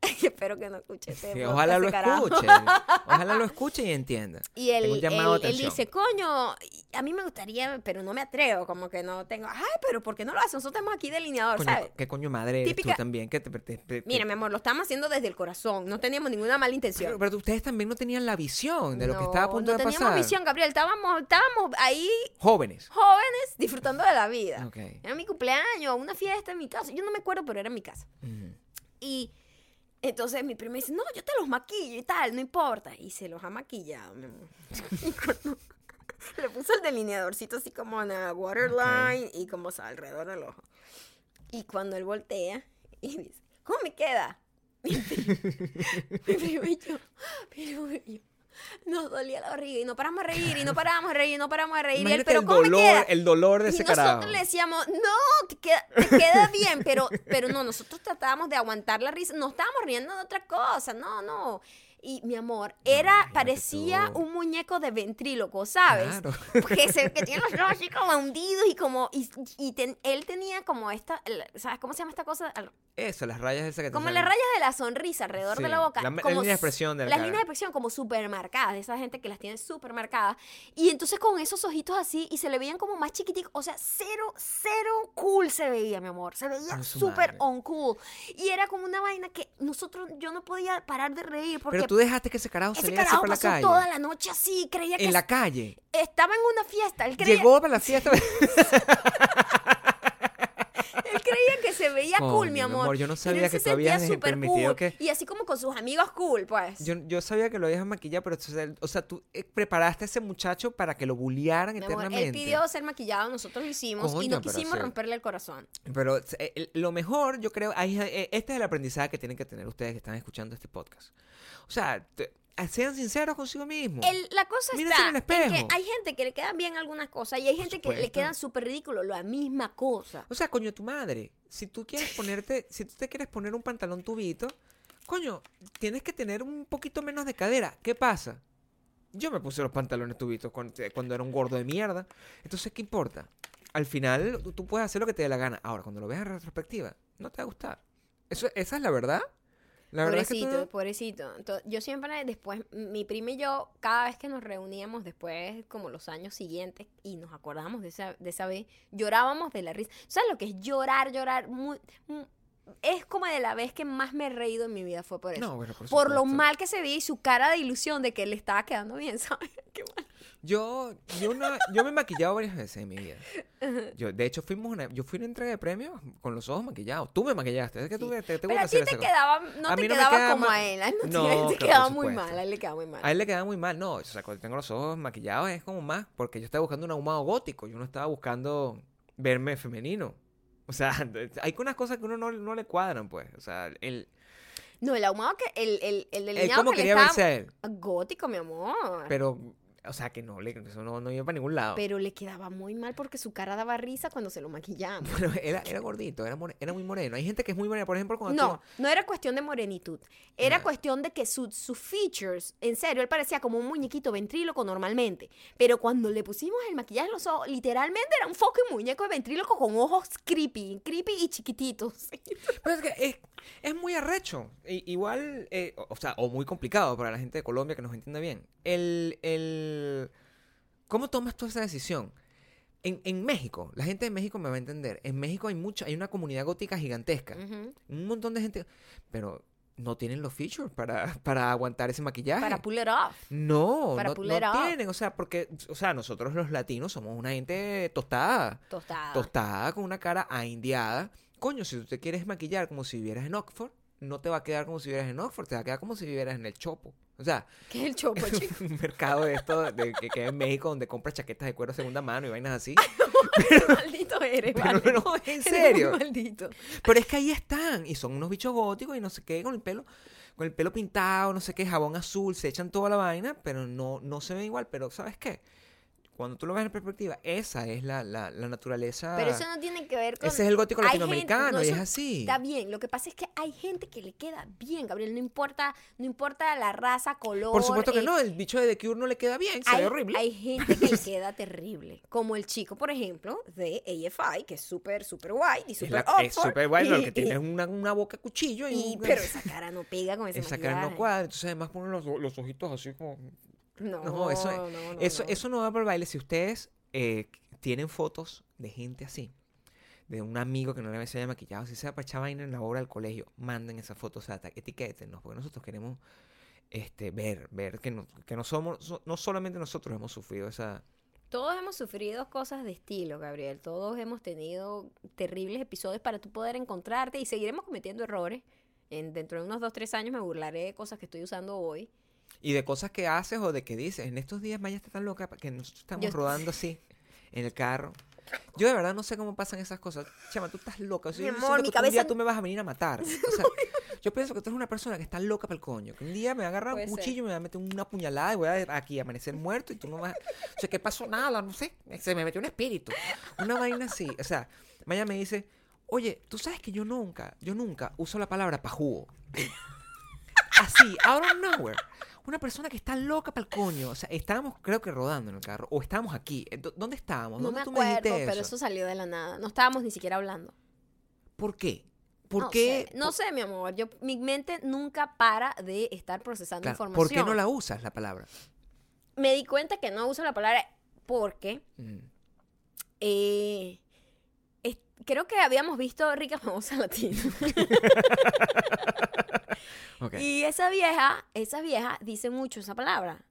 Espero que no escuche este Sí, ojalá lo carajo. escuche. Ojalá lo escuche y entienda. Y él, él- él dice, coño, a mí me gustaría, pero no me atrevo, como que no tengo, ay, pero ¿por qué no lo hacen? Nosotros tenemos aquí delineador, Coño, ¿sabes? ¿Qué coño madre eres Típica- tú también? Que te, te- te- te- Mira, mi amor, lo estamos haciendo desde el corazón, no teníamos ninguna mala intención. pero, pero ustedes también no tenían la visión de lo que estaba a No, punto no de teníamos pasar. visión, Gabriel, estábamos, estábamos ahí Jóvenes. jóvenes disfrutando de la vida. Era mi cumpleaños, una fiesta en mi casa, yo no me acuerdo, pero era en mi casa. Y entonces mi prima dice, no, yo te los maquillo y tal, no importa. Y se los ha maquillado, mi amor. Y cuando le puso el delineadorcito así como en la waterline y como o sea, alrededor del ojo. Y cuando él voltea y dice, ¿cómo me queda? Mi prima y yo, pero yo, nos dolía la barriga y no paramos de reír y no paramos de reír y no paramos de reír. Y él, pero el ¿cómo me dolor, queda? el dolor de Y ese nosotros carajo. le decíamos, no, te queda, te queda bien, pero, pero no, nosotros tratábamos de aguantar la risa, no estábamos riendo de otra cosa, no, no. Y mi amor, era, parecía un muñeco de ventríloco, ¿sabes? Claro. Porque se que tiene los ojos así como hundidos y como, y, y ten- él tenía como esta, ¿sabes cómo se llama esta cosa? Eso, las rayas esas que te Como salen. las rayas de la sonrisa alrededor de la boca. la- la como línea de expresión de la Las cara. líneas de expresión como súper marcadas, de esa gente que las tiene súper marcadas. Y entonces con esos ojitos así, y se le veían como más chiquiticos. O sea, cero, cero cool se veía, mi amor. Se veía súper madre. uncool. Y era como una vaina que nosotros, yo no podía parar de reír porque Pero tú dejaste que ese carajo ese saliera así carajo por la pasó calle. toda la noche así, creía que En la calle. estaba en una fiesta. Él creía, Llegó para la fiesta. él creía que se veía cool, mi mi amor. amor, yo no él sabía se que tú habías súper permitido cool. que- Y así como con sus amigos cool, pues. Yo, yo sabía que lo habías maquillado, pero o sea, o sea, tú eh, preparaste a ese muchacho para que lo bullearan Mi amor, eternamente. él pidió ser maquillado, nosotros lo hicimos y no quisimos sí. romperle el corazón. Pero eh, lo mejor, yo creo, ahí, eh, este es el aprendizaje que tienen que tener ustedes que están escuchando este podcast. O sea, te- sean sinceros consigo mismos. El- la cosa Mírense está en el en que espejo. hay gente que le quedan bien algunas cosas y hay gente que le quedan súper ridículo la misma cosa. O sea, coño, tu madre, si tú quieres ponerte, si tú te quieres poner un pantalón tubito, coño, tienes que tener un poquito menos de cadera. ¿Qué pasa? Yo me puse los pantalones tubitos cuando, cuando era un gordo de mierda. Entonces, ¿qué importa? Al final, tú, tú puedes hacer lo que te dé la gana. Ahora, cuando lo veas en retrospectiva, no te va a gustar. Eso, esa es la verdad. La verdad es que pobrecito, tú- pobrecito. Yo siempre después, mi prima y yo, cada vez que nos reuníamos después, como los años siguientes, y nos acordábamos de esa, de esa vez, llorábamos de la risa. ¿Sabes lo que es llorar, llorar? Muy, muy- es como de la vez que más me he reído en mi vida fue por eso. No, bueno, por por lo mal que se veía y su cara de ilusión de que le estaba quedando bien, ¿sabes? Qué mal. Yo, yo, no- yo me he maquillado varias veces en mi vida. Yo, de hecho, fuimos una, yo fui a una entrega de premios con los ojos maquillados. Tú me maquillaste. Es que tú te, te Pero a ti te quedaba, no A te no quedaba queda como a él. a él no, No, te, claro, quedaba muy mal, a él le quedaba muy mal. A él le queda muy mal. No, o sea, cuando tengo los ojos maquillados es como más porque yo estaba buscando un ahumado gótico. Yo no estaba buscando verme femenino. O sea, hay unas cosas que uno no, no le cuadran, pues. O sea, el, No, el ahumado que, el, el, el delineado como que le quería estaba verse a él. gótico, mi amor. Pero, o sea, que no, le, eso no, no iba para ningún lado. Pero le quedaba muy mal porque su cara daba risa cuando se lo maquillamos. Bueno, era, era gordito, era, more- era muy moreno. Hay gente que es muy morena, por ejemplo, cuando No, tú- no era cuestión de morenitud. Era No. cuestión de que su- sus features, en serio, él parecía como un muñequito ventríloco normalmente. Pero cuando le pusimos el maquillaje en los ojos, literalmente era un fucking muñeco de ventríloco con ojos creepy, creepy y chiquititos. Pero es que es, es muy arrecho. I- igual, eh, o, o sea, o muy complicado para la gente de Colombia que nos entienda bien. El, el... ¿Cómo tomas tú esa decisión? En, en México, la gente de México me va a entender. En México hay mucha, hay una comunidad gótica gigantesca. Un montón de gente. Pero no tienen los features para, para aguantar ese maquillaje. Para pull it off. no, para no, pull no it off. tienen, o sea, porque, o sea, nosotros los latinos somos una gente tostada, Tostada. tostada con una cara aindiada. Coño, si tú te quieres maquillar como si vivieras en Oxford, no te va a quedar como si vivieras en Oxford, te va a quedar como si vivieras en el Chopo. O sea, ¿Qué es el chopo, chico? un mercado de esto de, que queda en México donde compras chaquetas de cuero segunda mano y vainas así. maldito eres, Pero vale. no, en serio. maldito. Pero es que ahí están. Y son unos bichos góticos y no sé qué, con el pelo, con el pelo pintado, no sé qué, jabón azul, se echan toda la vaina, pero no, no se ven igual. Pero, ¿sabes qué? Cuando tú lo ves en perspectiva, esa es la, la, la naturaleza. Pero eso no tiene que ver con... Ese es el gótico gente- latinoamericano no, y es así. Está bien, lo que pasa es que hay gente que le queda bien, Gabriel, no importa, no importa la raza, color. Por supuesto que eh, no, el bicho de The Cure no le queda bien, se Hay, ve horrible. hay gente que le queda terrible, como el chico, por ejemplo, de AFI, que es súper, súper guay y es súper es súper guay, lo y- que tiene es una, una boca cuchillo y, pero esa cara no pega con ese esa cara no cuadra. Entonces, además, ponen los, los ojitos así como. No, No, eso, no, no, eso, no. eso no va por baile. Si ustedes eh, tienen fotos de gente así, de un amigo que no le haya maquillado, si sea para echar vaina en la obra del colegio, manden esa foto, o sea, etiquétennos, porque nosotros queremos este, ver, ver que no, que no somos, so- no solamente nosotros hemos sufrido esa... Todos hemos sufrido cosas de estilo, Gabriel. Todos hemos tenido terribles episodios para tú poder encontrarte y seguiremos cometiendo errores. En, dentro de unos dos, tres años me burlaré de cosas que estoy usando hoy. Y de cosas que haces o de que dices. En estos días Maya está tan loca que nosotros estamos Yo- rodando así en el carro. Yo de verdad no sé cómo pasan esas cosas. Chama, tú estás loca. O sea, Mi amor, mi un día tú me vas a venir a matar. O sea, yo pienso que tú eres una persona que está loca para el coño. Que un día me va a agarrar un Puede ser. cuchillo y me va a meter una puñalada y voy a aquí a amanecer muerto y tú no vas... O sea, ¿qué pasó? Nada, no sé. Se me metió un espíritu. Una vaina así. O sea, Maya me dice, oye, tú sabes que yo nunca, yo nunca uso la palabra pajugo. Así, out of nowhere. Una persona que está loca para el coño. O sea, estábamos, creo que rodando en el carro. O estábamos aquí. ¿Dó- ¿Dónde estábamos? No ¿Dónde me tú acuerdo, dijiste pero eso salió de la nada. No estábamos ni siquiera hablando. ¿Por qué? ¿Por no qué? Sé, no por- sé, mi amor. Yo, mi mente nunca para de estar procesando claro, información. ¿Por qué no la usas la palabra? Me di cuenta que no uso la palabra porque Mm. eh, creo que habíamos visto Rica Famosa Latina. Ok. Y esa vieja, esa vieja dice mucho esa palabra.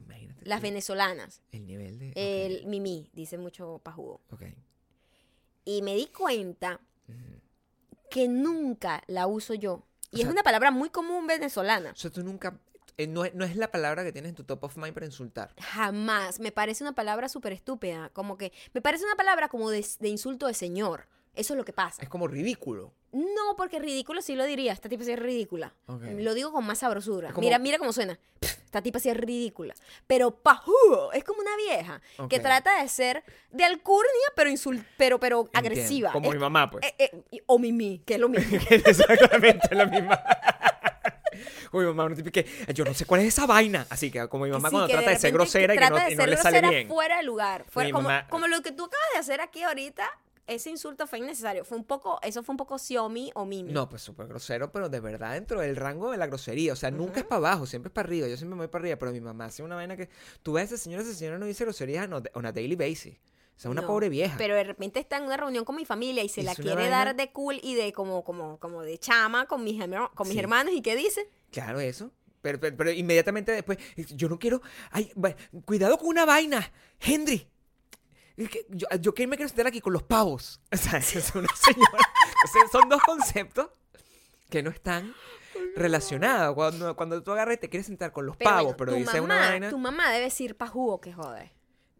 Imagínate. Las tú, venezolanas. El nivel de. El mimi dice mucho pajugo. Ok. Y me di cuenta que nunca la uso yo. Y O es sea- una palabra muy común venezolana. O sea, tú nunca. eh, no, es, no es la palabra que tienes en tu top of mind para insultar. Jamás. Me parece una palabra súper estúpida. Como que. Me parece una palabra como de, de insulto de señor. Eso es lo que pasa. Es como ridículo. No, porque ridículo sí lo diría. Esta tipa sí es ridícula. Ok. Lo digo con más sabrosura. Como- Mira, mira cómo suena. Pff, Esta tipa sí es ridícula. Pero pajugo es como una vieja que Ok. trata de ser de alcurnia, pero insul pero, pero Entiendo. agresiva. Como Es- mi mamá, pues. eh, eh, o mimi, que es lo mismo. Exactamente la misma. Uy, mamá, no te pique. Yo no sé cuál es esa vaina. Así que como mi mamá Sí, cuando que trata de, ser repente grosera y que no, de y no ser le sale grosera bien. fuera de lugar. Fuera, Mi como, mamá- como lo que tú acabas de hacer aquí ahorita, ese insulto fue innecesario. Fue un poco, eso fue un poco Xiaomi o Mimi. No, pues súper grosero, pero de verdad dentro del rango de la grosería. O sea, nunca es para abajo, siempre es para arriba. Yo siempre me voy para arriba, pero mi mamá hace una vaina que. Tú ves a esa señora, esa señora no dice groserías on a- daily basis. O sea, una No, pobre vieja. Pero de repente está en una reunión con mi familia y se la quiere vaina- dar de cool y de como, como, como de chama con mis, con mis Sí. hermanos. ¿Y qué dice? Claro, eso. Pero, pero, pero inmediatamente después, yo no quiero. Ay, cuidado con una vaina, Henry. Es que Yo, yo que me quiero sentar aquí con los pavos. O sea, es una señora. O sea, son dos conceptos que no están relacionados. Cuando, cuando tú agarras y te quieres sentar con los Pero pavos, bueno, pero tu dices una mamá- vaina. Tu mamá debe decir pajugo, que jode.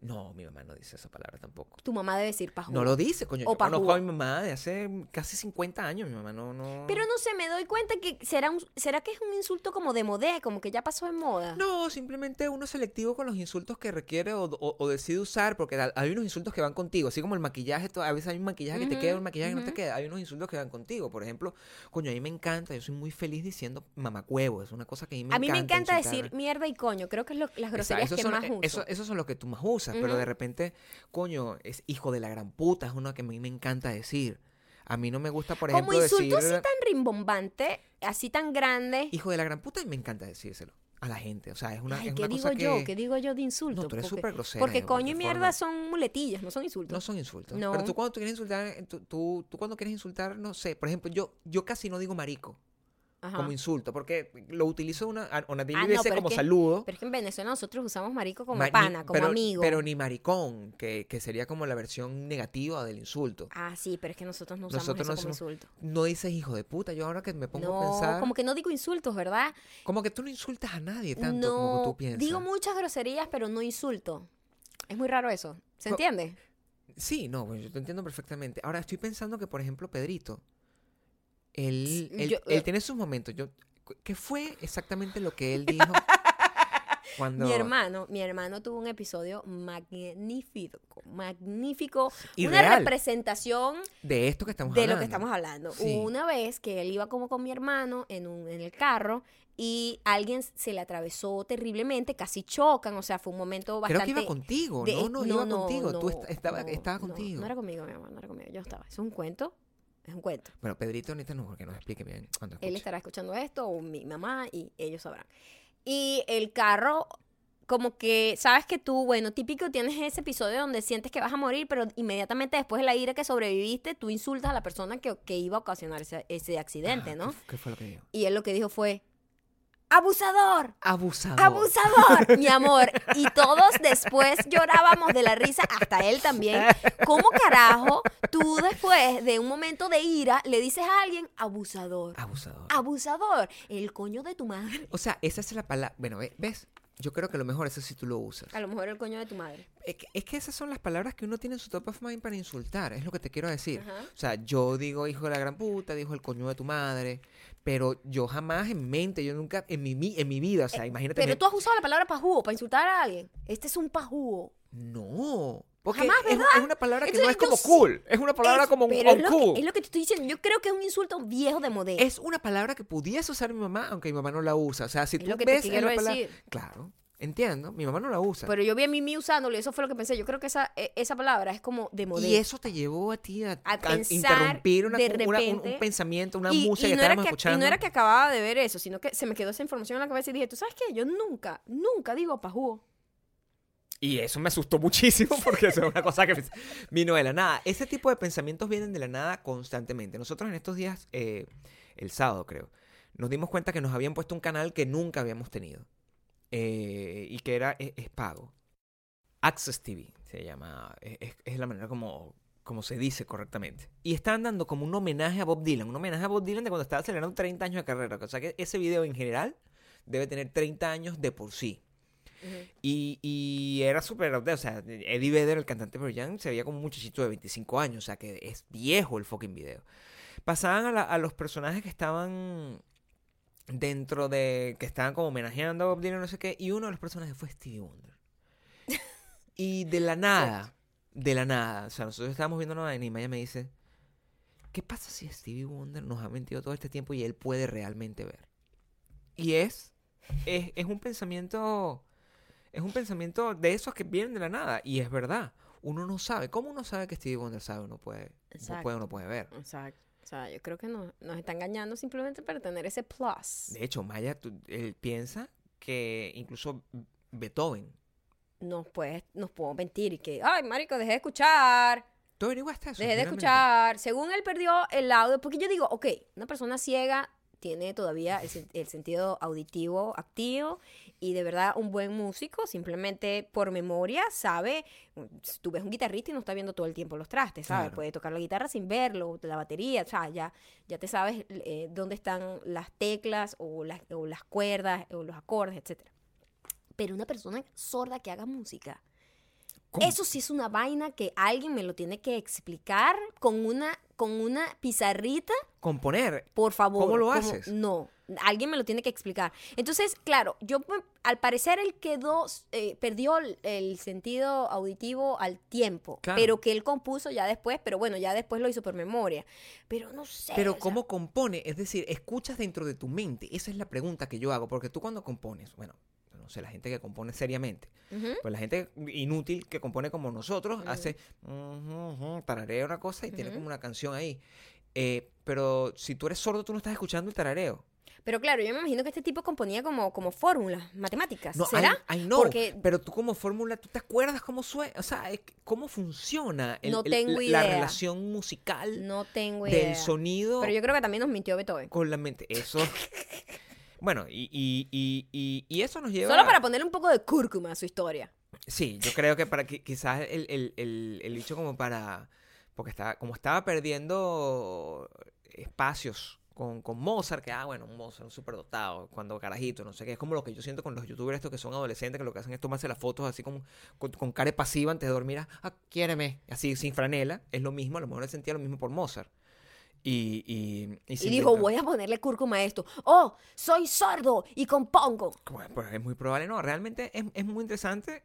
No, mi mamá no dice esa palabra tampoco. Tu mamá debe decir pajugo. No lo dice, coño. O Yo conozco a mi mamá de hace casi 50 años. Mi mamá no. no... Pero no sé, me doy cuenta que será, un, será que es un insulto como de modé, como que ya pasó de moda. No, simplemente uno es selectivo con los insultos que requiere o, o- o decide usar, porque hay unos insultos que van contigo, así como el maquillaje, a veces hay un maquillaje que te queda, un maquillaje que no te queda, hay unos insultos que van contigo. Por ejemplo, coño, a mí me encanta, yo soy muy feliz diciendo mamacuevo, es una cosa que a mí me a mí encanta. me encanta insultar. decir mierda y coño. Creo que es lo- las groserías que son, más eh, uso. eso- esos son los que tú más usas, pero de repente, coño, es hijo de la gran puta, es uno que a mí me encanta decir. A mí no me gusta, por como ejemplo, insulto decir así tan rimbombante, así tan grande. hijo de la gran puta y me encanta decírselo a la gente. O sea, es una, Ay, es ¿qué una digo cosa yo? que ¿Qué digo yo de insulto? No, tú eres súper grosera Porque coño y mierda forma. son muletillas, no son insultos. No son insultos. No. Pero tú cuando tú quieres insultar, tú, tú, tú cuando quieres insultar, no sé, por ejemplo, yo, yo casi no digo marico. Ajá. como insulto, porque lo utilizo una, una Ah, no, como es que- saludo. Pero es que en Venezuela nosotros usamos marico como pana, como pero, amigo. Pero ni maricón, que, que sería como la versión negativa del insulto. Ah, sí, pero es que nosotros no usamos Nosotros eso no como insulto. No dices hijo de puta, yo ahora que me pongo a pensar. como que no digo insultos, ¿verdad? Como que tú no insultas a nadie tanto como tú piensas. digo muchas groserías, pero no insulto. Es muy raro eso. ¿Se Co- entiende? Sí, no, pues yo te entiendo perfectamente. Ahora estoy pensando que, por ejemplo, Pedrito, él, él, Yo- él tiene sus momentos. Yo, ¿Qué fue exactamente lo que él dijo cuando... Mi hermano, mi hermano tuvo un episodio magnífico, magnífico, Y una representación de esto que estamos de hablando. lo que estamos hablando. Sí. Una vez que él iba como con mi hermano en, un, en el carro y alguien se le atravesó terriblemente, casi chocan, o sea, fue un momento Creo bastante... que iba contigo, de- no, no, iba contigo, tú est- estaba, no, estaba no, contigo. No, era conmigo, mi amor, no era conmigo, yo estaba. Es un cuento, es un cuento. Bueno, Pedrito ahorita no, porque nos explique bien cuando Él estará escuchando esto, o mi mamá, y ellos sabrán. Y el carro, como que, sabes que tú, bueno, típico tienes ese episodio donde sientes que vas a morir, pero inmediatamente después de la ira que sobreviviste, tú insultas a la persona que, que iba a ocasionar ese, ese accidente, Ah, ¿no? ¿qué, qué fue lo que dijo? Y él lo que dijo fue, ¡abusador! Abusador. ¡Abusador! Mi amor. Y todos después llorábamos de la risa, hasta él también. ¿Cómo carajo tú después de un momento de ira le dices a alguien abusador? Abusador. Abusador. El coño de tu madre. O sea, esa es la palabra. Bueno, ve- ¿ves? Yo creo que lo mejor es si tú lo usas. A lo mejor el coño de tu madre. Es que, es que esas son las palabras que uno tiene en su top of mind para insultar, es lo que te quiero decir. Ajá. O sea, yo digo hijo de la gran puta, dijo el coño de tu madre, pero yo jamás en mente, yo nunca, en mi, en mi vida, o sea, imagínate. Pero me- tú has usado la palabra pajúo para insultar a alguien. Este es un pajúo. No. Porque Jamás, es, ¿verdad? es una palabra que no es como yo cool, es una palabra Es- como es uncool. que, es lo que te estoy diciendo. Yo creo que es un insulto viejo de modelo. Es una palabra que pudiese usar mi mamá, aunque mi mamá no la usa. O sea, si tú lo que ves en quiero la palabra- decir. Claro, entiendo, mi mamá no la usa. Pero yo vi a Mimi usándolo y eso fue lo que pensé. Yo creo que esa, e- esa palabra es como de modelo. y eso te llevó a ti a, A a pensar interrumpir una, de una- un- pensamiento, una y, música y que no era estábamos que, escuchando. y no era que acababa de ver eso, sino que se me quedó esa información en la cabeza y dije, ¿tú sabes qué? Yo nunca, nunca digo pajúo. Y eso me asustó muchísimo porque eso es una cosa que vino de la nada. Ese tipo de pensamientos vienen de la nada constantemente. Nosotros en estos días, eh, el sábado creo, nos dimos cuenta que nos habían puesto un canal que nunca habíamos tenido. Eh, y que era, es, es pago. Access TV se llama, es, es- la manera como, como se dice correctamente. Y están dando como un homenaje a Bob Dylan, un homenaje a Bob Dylan de cuando estaba celebrando 30 años de carrera. O sea que ese video en general debe tener 30 años de por sí. Y, y era súper, o sea, Eddie Vedder, el cantante Pearl Jam, se veía como un muchachito de 25 años, o sea, que es viejo el fucking video. Pasaban a, la- a los personajes que estaban dentro de, que estaban como homenajeando a Bob Dylan, no sé qué, y uno de los personajes fue Stevie Wonder. Y de la nada, de la nada, o sea, nosotros estábamos viendo una vaina y Maya me dice, ¿qué pasa si Stevie Wonder nos ha mentido todo este tiempo y él puede realmente ver? Y es, es, es un pensamiento, es un pensamiento de esos que vienen de la nada. Y es verdad, uno no sabe. ¿Cómo uno sabe que Stevie Wonder sabe o no puede, no Exacto. puede o no puede ver? Exacto. O sea, yo creo que nos, nos está engañando simplemente para tener ese plus. De hecho, Maya tú- él piensa que incluso Beethoven. Nos puede, nos puedo mentir y que, ay, marico, dejé de escuchar. ¿Tú averiguaste eso? Dejé de escuchar. Según él perdió el audio, porque yo digo, ok, una persona ciega tiene todavía el, el sentido auditivo activo y de verdad un buen músico simplemente por memoria sabe, si tú ves un guitarrista y no está viendo todo el tiempo los trastes, ¿sabes? Claro. Puede tocar la guitarra sin verlo, la batería, o sea, ya, ya te sabes eh, dónde están las teclas o las, o las cuerdas o los acordes, etcétera. Pero una persona sorda que haga música, ¿Cómo? eso sí es una vaina que alguien me lo tiene que explicar con una, con una pizarrita, Componer. por favor. ¿Cómo lo como- haces? No, alguien me lo tiene que explicar. Entonces, claro, yo pues, al parecer él quedó, eh, perdió el, el sentido auditivo al tiempo, Claro. pero que él compuso ya después, pero bueno, ya después lo hizo por memoria. Pero no sé. Pero sea, ¿cómo compone? Es decir, escuchas dentro de tu mente. Esa es la pregunta que yo hago. Porque tú cuando compones, bueno, no sé, la gente que compone seriamente, ujú, pues la gente inútil que compone como nosotros hace ujú, ujú, tararea una cosa y tiene como una canción ahí. Eh, pero si tú eres sordo, tú no estás escuchando el tarareo. Pero claro, yo me imagino que este tipo componía como, como fórmulas matemáticas. No, ¿Será? I, I know, Porque pero tú como fórmula, ¿tú te acuerdas cómo suena? O sea, cómo funciona el- No el- tengo la, relación musical no tengo idea. del sonido Pero yo creo que también nos mintió Beethoven. con la mente. Eso. bueno, y, y, y, y, y eso nos lleva. Solo para ponerle un poco de cúrcuma a su historia. Sí, yo creo que para que quizás el, el, el, el bicho como para. Porque estaba, como estaba perdiendo espacios con, con Mozart, que ah, bueno, un Mozart, un superdotado, cuando carajito, no sé qué. Es como lo que yo siento con los youtubers estos que son adolescentes, que lo que hacen es tomarse las fotos así como con, con cara pasiva antes de dormir. Ah, quiéreme, así sin franela. Es lo mismo, a lo mejor él sentía lo mismo por Mozart. Y, y, y, dijo, voy a ponerle cúrcuma a esto. Oh, soy sordo y compongo. Bueno, pues es muy probable, no, realmente es, es muy interesante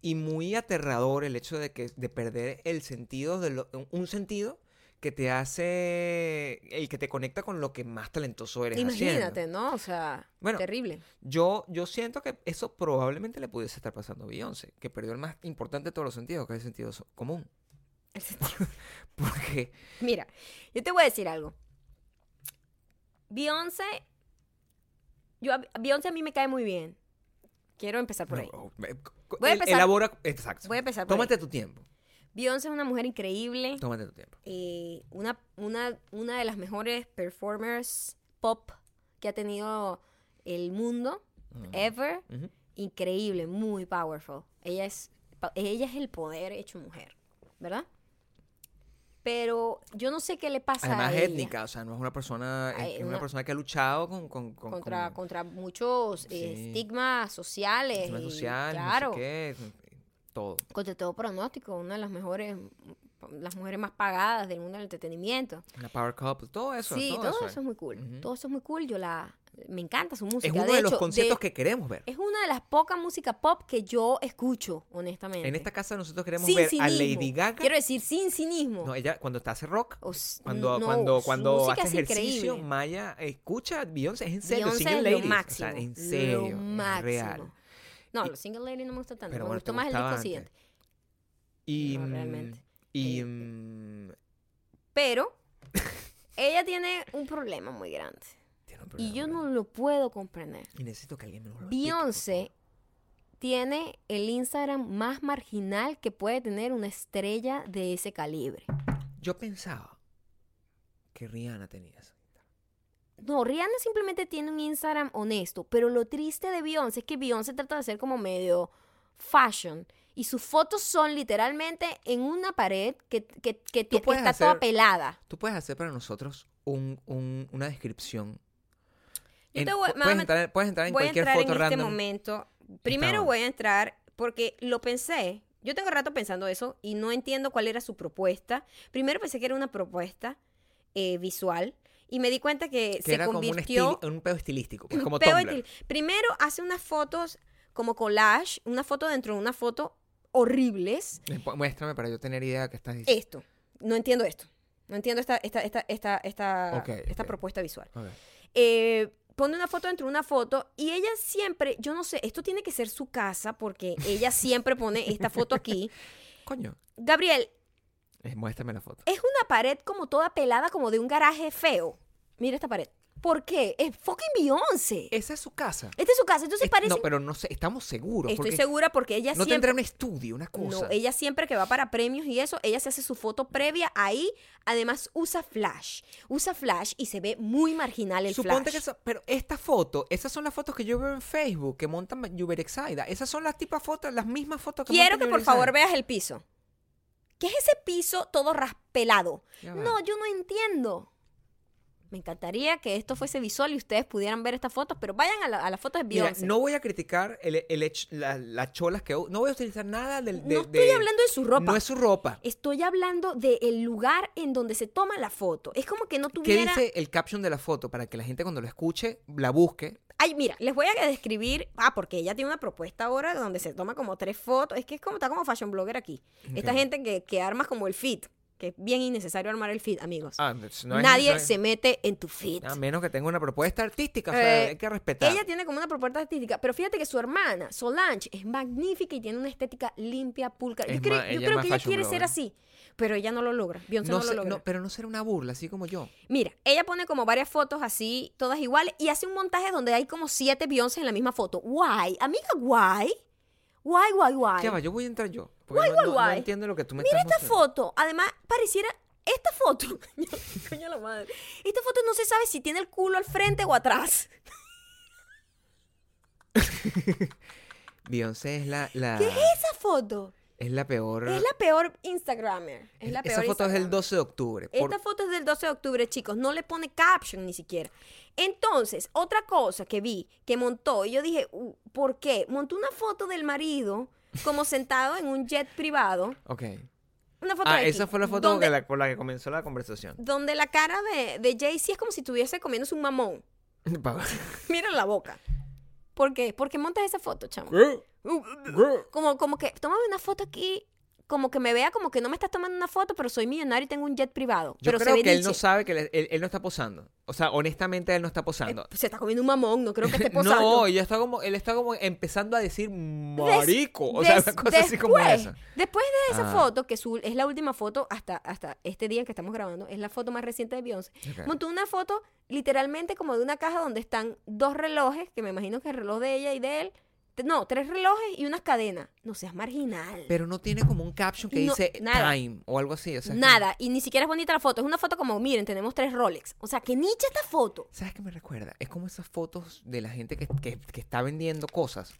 y muy aterrador el hecho de que de perder el sentido de lo- un sentido que te hace el que te conecta con lo que más talentoso eres Imagínate, haciendo. ¿no? O sea, Bueno. terrible. Yo yo siento que eso probablemente le pudiese estar pasando a Beyoncé, que perdió el más importante de todos los sentidos, que es el sentido común, porque Mira, yo te voy a decir algo. Beyoncé, yo, Beyoncé a mí me cae muy bien. Quiero empezar por ahí. no, eh, Voy a el- empezar- elabora exacto. Voy a empezar por Tómate ahí. tu tiempo. Beyoncé es una mujer increíble. Tómate tu tiempo. eh, una, una, una de las mejores performers pop que ha tenido el mundo, ever. Increíble, muy powerful. Ella es, ella es el poder hecho mujer, ¿verdad? Pero yo no sé qué le pasa Además a ella. étnica, o sea, no es una persona, es- una una- persona que ha luchado con, con, con- contra, con contra muchos eh, Sí. estigmas sociales. y, sociales, no sé claro, qué, todo. contra todo pronóstico, una de las mejores, las mujeres más pagadas del mundo del entretenimiento. La power couple, todo eso. sí, todo, eso es. es muy cool. Todo eso es muy cool. Yo la, me encanta su música. Es uno de, de, los hecho, de- que queremos ver. es una de las pocas música pop que yo escucho, honestamente. En esta casa nosotros queremos sin ver a cinismo. Lady Gaga. Quiero decir, sin cinismo. No, ella cuando te hace rock, O cuando, no, cuando, cuando hace ejercicio, increíble. Maya escucha Beyoncé, es en serio, Beyoncé es Ladies. lo máximo. O sea, en serio, Lo máximo. real. No, Y- los Single Lady no me gusta tanto. Pero me bueno, gustó más el disco antes. siguiente. Y, No, mm, realmente. y Eh, mm, Pero ella tiene un problema muy grande. tiene un Y yo problema, no lo puedo comprender. Y necesito que alguien me lo Beyoncé tiene el Instagram más marginal que puede tener una estrella de ese calibre. Yo pensaba que Rihanna tenía eso. No, Rihanna simplemente tiene un Instagram honesto, pero lo triste de Beyoncé es que Beyoncé trata de ser como medio fashion y sus fotos son literalmente en una pared que, que, que está toda pelada. Tú puedes hacer para nosotros un, un- una descripción. Yo En- te voy- a puedes, entrar, puedes entrar en voy a cualquier entrar foto en este momento. Primero voy a entrar porque lo pensé. Yo tengo rato pensando eso y no entiendo cuál era su propuesta. Primero pensé que era una propuesta eh, visual y me di cuenta que, que se era como un, convirtió estili- un pedo estilístico, pues, como Peo Tumblr. estil- Primero hace unas fotos como collage, una foto dentro de una foto horribles. Eh, Muéstrame para yo tener idea de qué estás diciendo. Esto, no entiendo esto. No entiendo esta, esta, esta, esta, esta, esta propuesta visual. Eh, pone una foto dentro de una foto y ella siempre, yo no sé, esto tiene que ser su casa porque ella siempre pone esta foto aquí. Coño, Gabriel, eh, muéstrame la foto. es una pared como toda pelada como de un garaje feo. Mira esta pared. ¿Por qué? Es fucking Beyoncé. Esa es su casa. Esta es su casa, entonces Es- parece... No, pero no sé, estamos seguros. Estoy porque segura porque ella No siempre... tendrá un estudio, una cosa. No, ella siempre que va para premios y eso, ella se hace su foto previa ahí. Además usa flash. Usa flash y se ve muy marginal el Suponte flash. que esa, pero esta foto, esas son las fotos que yo veo en Facebook que montan Uberexaida. Esas son las tipas fotos, las mismas fotos que Quiero que por favor veas el piso. ¿Qué es ese piso todo raspelado? Ya va. No, yo no entiendo. Me encantaría que esto fuese visual y ustedes pudieran ver estas fotos, pero vayan a, la- a las fotos de Mira, Beyoncé. no voy a criticar el, la- las cholas que no voy a utilizar nada del de, No estoy de- hablando de su ropa. No es su ropa. Estoy hablando del lugar en donde se toma la foto. Es como que no ¿Qué tuviera... dice el caption de la foto para que la gente cuando lo escuche la busque? Ay, mira, les voy a describir. Ah, porque ella tiene una propuesta ahora donde se toma como tres fotos. Es que es como está como fashion blogger aquí. Esta gente que, que arma como el fit. Que es bien innecesario armar el feed, amigos. Ah, no es Nadie se mete en tu feed. A menos que tenga una propuesta artística, o sea, Eh, hay que respetar. Ella tiene como una propuesta artística, pero fíjate que su hermana, Solange, es magnífica y tiene una estética limpia, pulcra. Yo Es creo, yo ella es creo que ella quiere ser así, pero ella no lo logra. Beyoncé no, no lo logra. no, pero no será una burla, así como yo. Mira, ella pone como varias fotos así, todas iguales, y hace un montaje donde hay como siete Beyoncé en la misma foto. Guay, amiga, guay. Guay, guay, guay. Ya va, yo voy a entrar yo. Guay, no, guay, no- no guay. entiendo lo que tú me Mira estás esta foto. Además, pareciera. Esta foto. Coño la madre. Esta foto no se sabe si tiene el culo al frente o atrás. Beyoncé es la, la, ¿Qué es esa foto? es la peor. Es la peor Instagramer. Es la peor Esa foto es del Instagramer. 12 de octubre. Por- Esta foto es del 12 de octubre, chicos. No le pone caption ni siquiera. Entonces, otra cosa que vi que montó, y yo dije, "Uh, ¿por qué? Montó una foto del marido como sentado en un jet privado. Ok. Una foto Ah, X, esa fue la foto donde, la- con la que comenzó la conversación. donde la cara de, de Jay-Z es como si estuviese comiéndose un mamón. Mira la boca. ¿Por qué? Porque montas esa foto, chamo. Como, como que, tómame una foto aquí, como que me vea como que no me estás tomando una foto, pero soy millonario y tengo un jet privado. Yo pero creo que él no sabe que le- él, él no está posando. O sea, honestamente él no está posando. Eh, se está comiendo un mamón, no creo que esté posando. No, ella está como, él está como empezando a decir marico. o sea, Des- una cosa así como esa. Después de esa Ah. foto, que su- es la última foto hasta, hasta este día que estamos grabando, es la foto más reciente de Beyoncé, montó una foto literalmente como de una caja donde están dos relojes, que me imagino que el reloj de ella y de él. No, tres relojes y unas cadenas. No seas marginal. Pero no tiene como un caption que No, dice nada. time o algo así. O sea, es Nada, y ni siquiera es bonita la foto. Es una foto como, miren, tenemos tres Rolex. O sea, que nicha esta foto. ¿Sabes qué me recuerda? Es como esas fotos de la gente que, que- que está vendiendo cosas.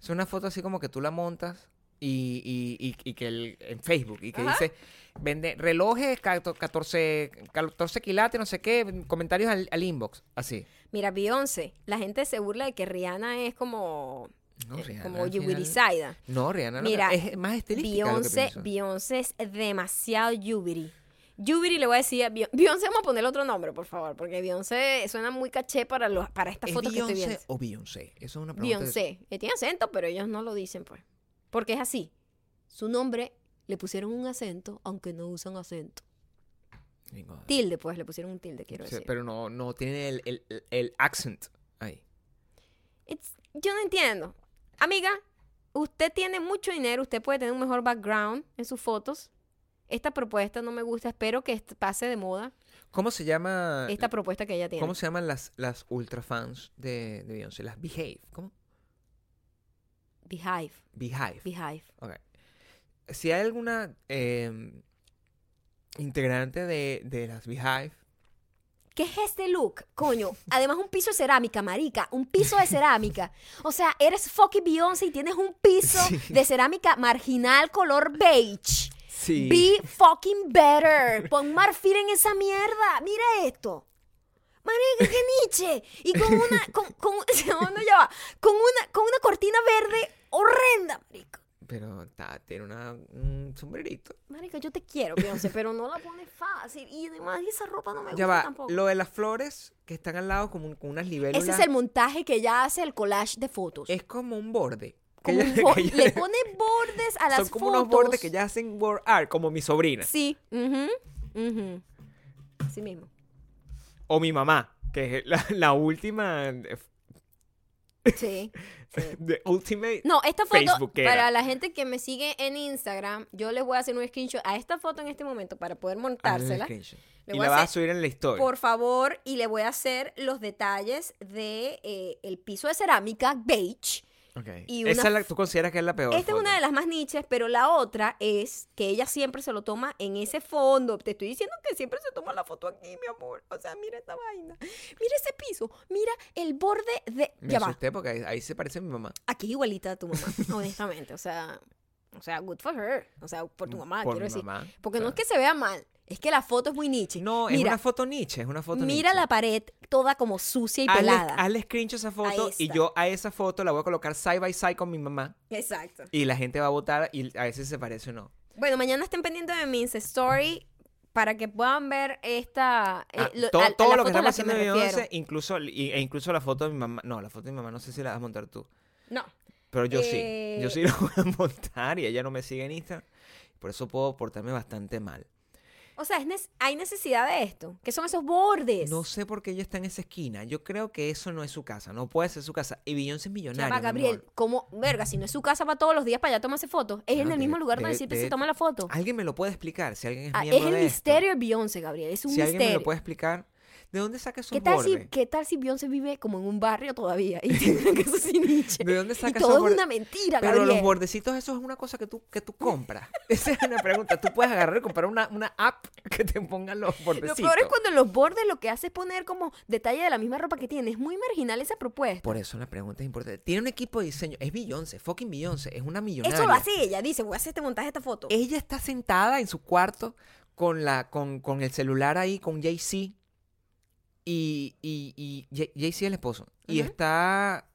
Es una foto así como que tú la montas y, y- y- y que el- en Facebook y que Ajá. dice vende relojes 14, 14 quilates, no sé qué, comentarios al, al inbox. Así. Mira, Beyoncé, la gente se burla de que Rihanna es como, No, eh, Rihanna como Yubirizada. No, Rihanna no- Mira, es más estilística Beyoncé. Beyoncé es demasiado Yubiri. Yubiri le voy a decir a Beyoncé. Beyoncé, vamos a ponerle otro nombre, por favor, porque Beyoncé suena muy caché para, los, para esta ¿Es foto que estoy Beyoncé viendo. o Beyoncé? Eso es una pregunta. Beyoncé. Eh, tiene acento, pero ellos no lo dicen, pues. Porque es así. Su nombre le pusieron un acento, aunque no usan acento. Tilde, pues, le pusieron un tilde, quiero sí, decir. pero no, no tiene el, el, el- el accent ahí. It's- yo no entiendo. Amiga, usted tiene mucho dinero, usted puede tener un mejor background en sus fotos. Esta propuesta no me gusta, espero que pase de moda. ¿Cómo se llama? Esta propuesta que ella tiene. ¿Cómo se llaman las, las ultra fans de, de Beyoncé? Las Behave. ¿Cómo? Beehive, Beehive. Beehive. Ok. Si hay alguna eh, integrante de, de las Beehive, ¿Qué es este look? Coño, además un piso de cerámica, marica, un piso de cerámica. O sea, eres fucking Beyoncé y tienes un piso Sí. de cerámica marginal color beige. sí. Be fucking better. Pon marfil en esa mierda. Mira esto. Marica, qué niche. Y con una, con, con, no, ya va. Con una, con una cortina verde horrenda, marica. Pero ta, tiene una, un sombrerito. Marica, yo te quiero, Beyoncé, pero no la pones fácil. Y además esa ropa no me gusta Ya va, tampoco. lo de las flores que están al lado como un- con unas libélulas. Ese es el montaje que ella hace el collage de fotos. es como un borde. Como ella- un bo- que ella- le pone bordes a las son como fotos. unos bordes que ya hacen word art, como mi sobrina. Sí. Así mismo. O mi mamá, que es la, la última. de- Sí. de Ultimate. No, esta foto, para la gente que me sigue en Instagram, yo les voy a hacer un screenshot a esta foto en este momento para poder montársela. Le Y la vas a subir en la historia. Por favor, y le voy a hacer los detalles de eh, el piso de cerámica beige. Ok. y una Esa es la, tú consideras que es la peor. Esta es una de las más niches, pero la otra es que ella siempre se lo toma en ese fondo. Te estoy diciendo que siempre se toma la foto aquí, mi amor. O sea, mira esta vaina. Mira ese piso. Mira el borde de... Me ya va. asusté porque ahí, ahí se parece a mi mamá. Aquí igualita a tu mamá, honestamente. O sea, o sea, good for her. O sea, por tu mamá, Por quiero mi decir. mamá, Porque no es que se vea mal, es que la foto es muy niche. No, es una foto niche, es una foto mira niche. la pared toda como sucia y Hazle, pelada. hazle screenshot a esa foto y yo a esa foto la voy a colocar side by side con mi mamá Exacto. y la gente va a votar y a veces se parece o no. Bueno, mañana estén pendientes de mi Insta Story para que puedan ver esta... eh, Ah, lo- todo a- lo que estamos haciendo Beyoncé, refiero. incluso, y- e incluso la foto de mi mamá. No, la foto de mi mamá no sé si la vas a montar tú. No. Pero yo Eh, sí. Yo sí la voy a montar y ella no me sigue en Instagram. Por eso puedo portarme bastante mal. O sea, es hay necesidad de esto. ¿Qué son esos bordes? No sé por qué ella está en esa esquina. Yo creo que eso no es su casa. No puede ser su casa. Y Beyoncé es millonaria. va, mi Gabriel. ¿cómo? Verga, si no es su casa, va todos los días para allá a tomarse fotos. Es en el mismo lugar donde siempre se toma la foto. ¿Alguien me lo puede explicar? Si alguien es Ah, es el de misterio de Beyoncé, Gabriel. Es un Si alguien me misterio. lo puede explicar, ¿de dónde saca esos ¿Qué tal, si, bordes? ¿Qué tal si Beyoncé vive como en un barrio todavía y tiene una casa sin niche? ¿De dónde Y saca todo esos es una mentira, Pero Gabriel. los bordecitos, eso es una cosa que tú, que tú compras. Esa es una pregunta. Tú puedes agarrar y comprar una, una app que te ponga los Lo bordecitos. peor es cuando los bordes lo que hace es poner como detalle de la misma ropa que tiene. Es muy marginal esa propuesta. Por eso la pregunta es importante. Tiene un equipo de diseño. Es Beyoncé, fucking Beyoncé. Es una millonaria. Eso lo hace ella. Dice, voy a hacer este montaje, esta foto. Ella está sentada en su cuarto con, la, con, con el celular ahí, con Jay-Z. Y, y, y Jay- Jay-Z es el esposo. Y está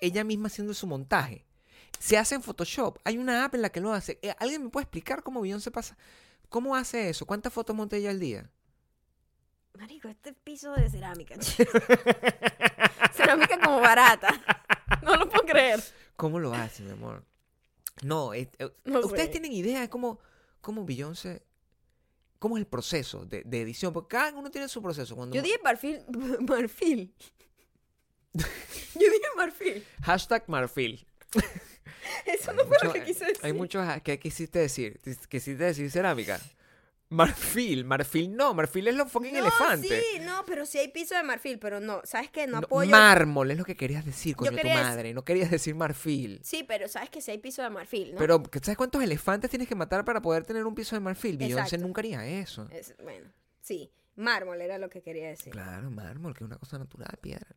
ella misma haciendo su montaje. Se hace en Photoshop. Hay una app en la que lo hace. Eh, ¿Alguien me puede explicar cómo Beyoncé pasa? ¿Cómo hace eso? ¿Cuántas fotos monta ella al día? Marico, este piso de cerámica. cerámica como barata. No lo puedo creer. ¿Cómo lo hace, mi amor? No, eh, eh, No ustedes sé. tienen idea de cómo, cómo Beyoncé, cómo es el proceso de, de edición, porque cada uno tiene su proceso. Cuando Yo dije marfil. Marfil. Yo dije marfil. Hashtag Marfil. Eso no fue lo que quise decir. Hay muchos, ¿qué quisiste decir? ¿Quisiste decir cerámica? Marfil, marfil no, marfil es lo fucking no, elefante. Sí, no, pero sí hay piso de marfil, pero no, ¿sabes qué? No No, apoyo. mármol es lo que querías decir, coño, tu quería dec- madre. No querías decir marfil. Sí, pero ¿sabes que sí hay piso de marfil, no? Pero, ¿sabes cuántos elefantes tienes que matar para poder tener un piso de marfil? Beyoncé nunca haría eso. Es- bueno, sí, mármol era lo que quería decir. Claro, mármol, que es una cosa natural, piedra.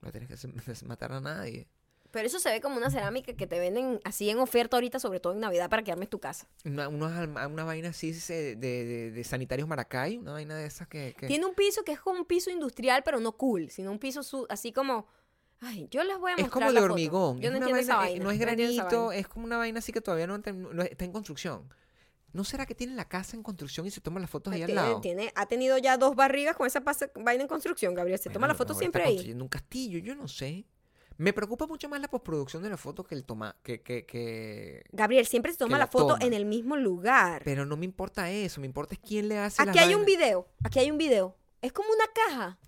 No tienes que matar a nadie. Pero eso se ve como una cerámica que te venden así en oferta ahorita, sobre todo en Navidad, para que armes tu casa. Una, alma- una vaina así de, de- de sanitarios Maracay, una vaina de esas que... que- Tiene un piso que es como un piso industrial, pero no cool, sino un piso su- así como... Ay, yo les voy a Es mostrar como la de foto. hormigón. Yo es no entiendo esa vaina, vaina. No es granito, es como una vaina así que todavía no, no está en construcción. ¿No será que tiene la casa en construcción y se toman las fotos ahí al lado? tiene- ha tenido ya dos barrigas con esa vaina en construcción, Gabriel. Se toma Bueno, la foto ahora siempre ahí. construyendo un castillo, yo no sé. Me preocupa mucho más la postproducción de la foto que el toma, que, que, que... Gabriel siempre se toma la la foto toma. en el mismo lugar. Pero no me importa eso, me importa es quién le hace las Aquí hay un video, aquí hay un video. Es como una caja.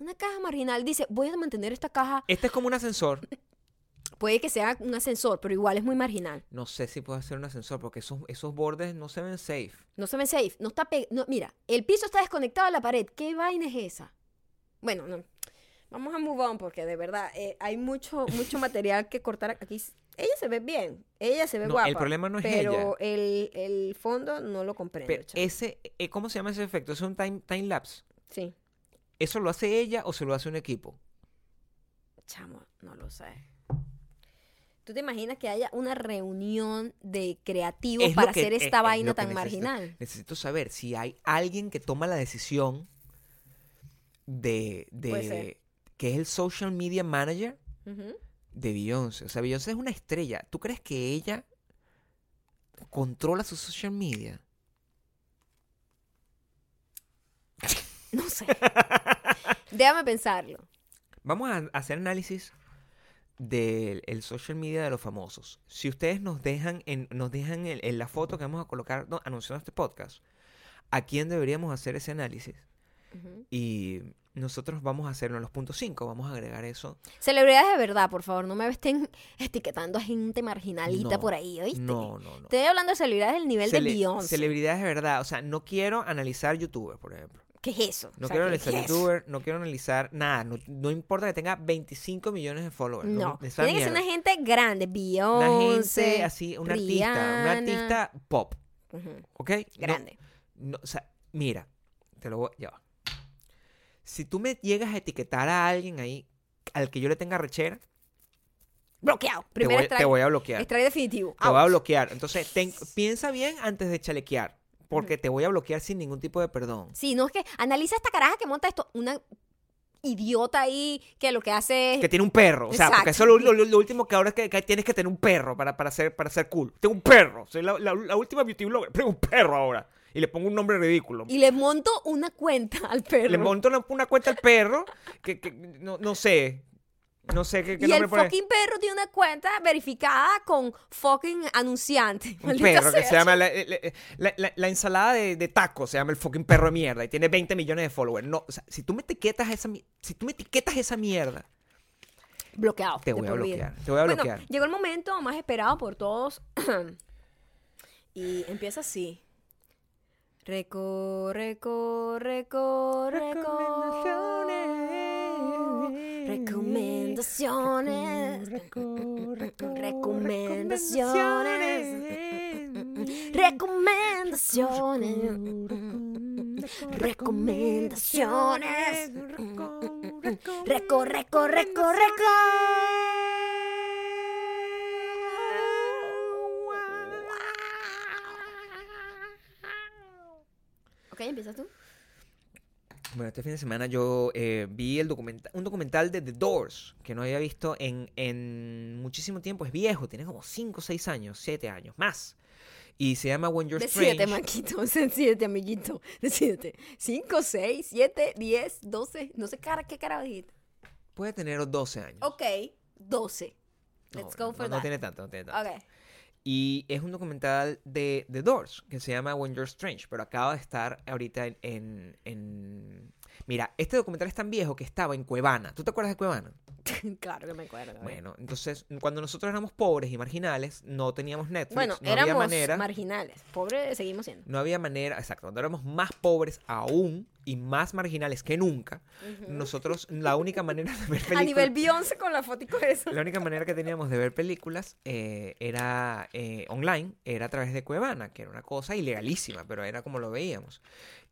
Una caja marginal. Dice, voy a mantener esta caja. Este es como un ascensor. Puede que sea un ascensor, pero igual es muy marginal. No sé si puede ser un ascensor porque esos, esos bordes no se ven safe. No se ve safe. No está pe- no, Mira, el piso está desconectado a la pared. ¿Qué vaina es esa? Bueno, no. Vamos a move on porque de verdad eh, hay mucho, mucho material que cortar aquí. Ella se ve bien. Ella se ve No, guapa. el problema no es pero el, el fondo no lo comprendo. Pero ese, eh, ¿cómo se llama ese efecto? ¿Es un time, time lapse? Sí, ¿Eso lo hace ella o se lo hace un equipo? chamo, no lo sé. ¿Tú te imaginas que haya una reunión de creativos Es para que- hacer es- esta es vaina tan necesito. marginal? Necesito saber si hay alguien que toma la decisión de, de que es el social media manager de Beyoncé. O sea, Beyoncé es una estrella. ¿Tú crees que ella controla su social media? No sé. Déjame pensarlo. Vamos a hacer análisis del el social media de los famosos. Si ustedes nos dejan en, nos dejan en, en la foto que vamos a colocar no, anunciando este podcast, ¿a quién deberíamos hacer ese análisis? Y nosotros vamos a hacerlo en los puntos 5, vamos a agregar eso. Celebridades de verdad, por favor, no me estén etiquetando a gente marginalita No, por ahí, ¿oíste? No, no, no. Estoy hablando de celebridades del nivel Cele- de Beyoncé. Celebridades de verdad. O sea, no quiero analizar youtubers, por ejemplo. ¿Qué es eso? No O sea, quiero ¿qué- analizar es eso? youtubers, no quiero analizar nada. No, no importa que tenga 25 millones de followers. No, tiene que ser una gente grande, Una Beyoncé, gente así, un artista, un artista pop, Ujú, ¿ok? Grande. no, o sea, mira, te lo voy, ya va. Si tú me llegas a etiquetar a alguien ahí al que yo le tenga rechera, Bloqueado. te Primer voy, strike. te voy a bloquear. strike definitivo. Te voy a Out. bloquear. Entonces, ten- piensa bien antes de chalequear, porque te voy a bloquear sin ningún tipo de perdón. Sí, no es que analiza esta caraja que monta esto. Una idiota ahí que lo que hace es. Que tiene un perro. O sea, porque eso es lo, lo- lo último que ahora es que, que tienes que tener un perro para, para, ser, para ser cool. Tengo un perro. Soy la, la- la última beauty blogger. Tengo un perro ahora. Y le pongo un nombre ridículo. Y le monto una cuenta al perro. Le monto una, una cuenta al perro que, que no, no sé. No sé qué, qué Y nombre el pone. fucking perro tiene una cuenta verificada con fucking anunciante. Un perro que se llama la, la- la- la- la ensalada de, de tacos, se llama el fucking perro de mierda y tiene 20 millones de followers. No, o sea, si tú me etiquetas esa si tú me etiquetas esa mierda, Bloqueado. te voy a bloquear. Te voy a Bueno, bloquear. llegó el momento más esperado por todos. y empieza así. Reco, reco, reco, reco. Recomendaciones. Recomendaciones. Recomendaciones. Recomendaciones. Reco, reco, reco, reco. Ok, empiezas tú. Bueno, este fin de semana yo eh, vi el documenta- un documental de The Doors que no había visto en, en muchísimo tiempo. Es viejo, tiene como 5 o 6 años, 7 años, más. Y se llama When You're Decídete, Strange. Maquito. Decídete, amiguito. Decídete. 5, 6, 7, 10, 12. No sé cara, qué cara dijiste. Puede tener 12 años. Ok, 12. No, Let's go no, for no that. tiene tanto, no tiene tanto. Ok. Y es un documental de The Doors que se llama When You're Strange, pero acaba de estar ahorita en, en- en- Mira, este documental es tan viejo que estaba en Cuevana. ¿Tú te acuerdas de Cuevana? claro que me acuerdo. Bueno, entonces cuando nosotros éramos pobres y marginales, no teníamos Netflix, Bueno, no había éramos manera... marginales. Pobres seguimos siendo. No había manera, exacto, cuando éramos más pobres aún y más marginales que nunca, nosotros la única manera de ver películas... A nivel Beyoncé con la fotico esa. La única manera que teníamos de ver películas eh, era eh, online, era a través de Cuevana, que era una cosa ilegalísima, pero era como lo veíamos.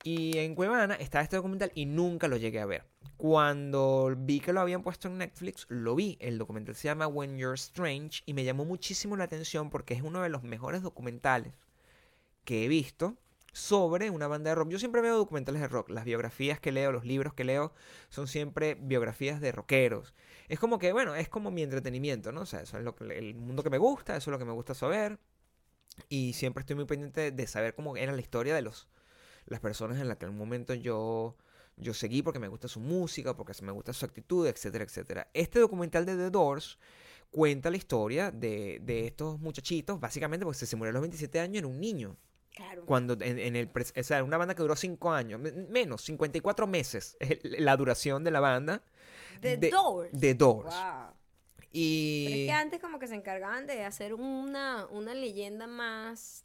Y en Cuevana estaba este documental y nunca lo llegué a ver. Cuando vi que lo habían puesto en Netflix, lo vi. El documental se llama When You're Strange y me llamó muchísimo la atención porque es uno de los mejores documentales que he visto sobre una banda de rock. Yo siempre veo documentales de rock. Las biografías que leo, los libros que leo, son siempre biografías de rockeros. Es como que, bueno, es como mi entretenimiento, ¿no? O sea, eso es lo que, el mundo que me gusta, eso es lo que me gusta saber. Y siempre estoy muy pendiente de saber cómo era la historia de los, las personas en las que en un momento yo, yo seguí porque me gusta su música, porque me gusta su actitud, etcétera, etcétera. Este documental de The Doors cuenta la historia de, de estos muchachitos, básicamente porque se murió a los 27 años, era un niño. Claro. Cuando en, en el, o sea, una banda que duró 5 años, me- menos, 54 meses, la duración de la banda. The de- Doors. The Doors. Wow. Pero es Y... que antes como que se encargaban de hacer una, una leyenda más...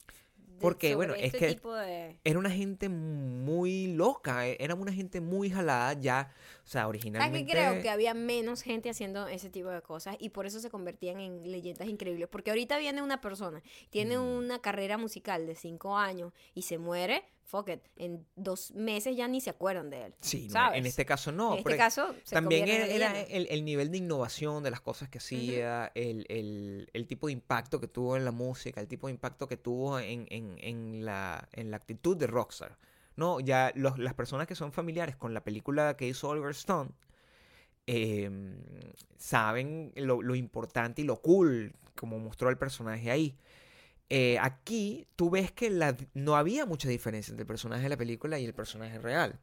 Porque, bueno, es este que- tipo de... Era una gente muy loca, eh, era una gente muy jalada ya, o sea, ¿Sabes qué originalmente... creo? Que había menos gente haciendo ese tipo de cosas y por eso se convertían en leyendas increíbles. Porque ahorita viene una persona, tiene Mm. una carrera musical de cinco años y se muere, fuck it, en dos meses ya ni se acuerdan de él. Sí, no, ¿sabes? en este caso no. en este pero caso, se también era, el, el nivel de innovación de las cosas que hacía, el, el- el tipo de impacto que tuvo en la música, el tipo de impacto que tuvo en, en- en la, en la actitud de Rockstar. No, ya los- las personas que son familiares con la película que hizo Oliver Stone eh, saben lo, lo importante y lo cool como mostró el personaje ahí. Eh, aquí tú ves que no había mucha diferencia entre el personaje de la película y el personaje real.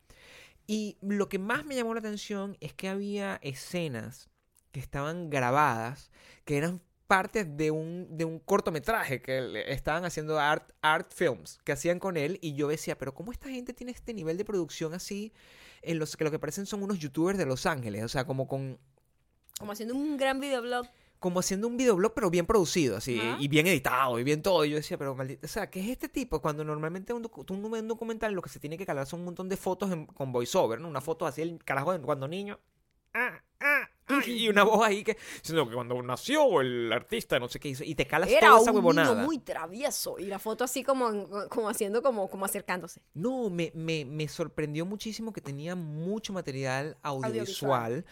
Y lo que más me llamó la atención es que había escenas que estaban grabadas, que eran partes de un, de un cortometraje que estaban haciendo art, art films, que hacían con él, y yo decía, pero ¿cómo esta gente tiene este nivel de producción así, en los que lo que parecen son unos youtubers de Los Ángeles? O sea, como con Como haciendo un gran videoblog. Como haciendo un videoblog, pero bien producido, así, y bien editado, y bien todo. Y yo decía, pero maldito, o sea, ¿qué es este tipo? Cuando normalmente un, docu- un, un documental lo que se tiene que calar son un montón de fotos en- con voiceover, ¿no? Una foto así, el carajo de cuando niño. ah, ah, ah, y una voz ahí que, sino que cuando nació el artista, no sé qué hizo, y te calas Era toda esa un huevonada. niño muy travieso y la foto así como, como haciendo como, como acercándose. No, me, me, me sorprendió muchísimo que tenía mucho material audiovisual,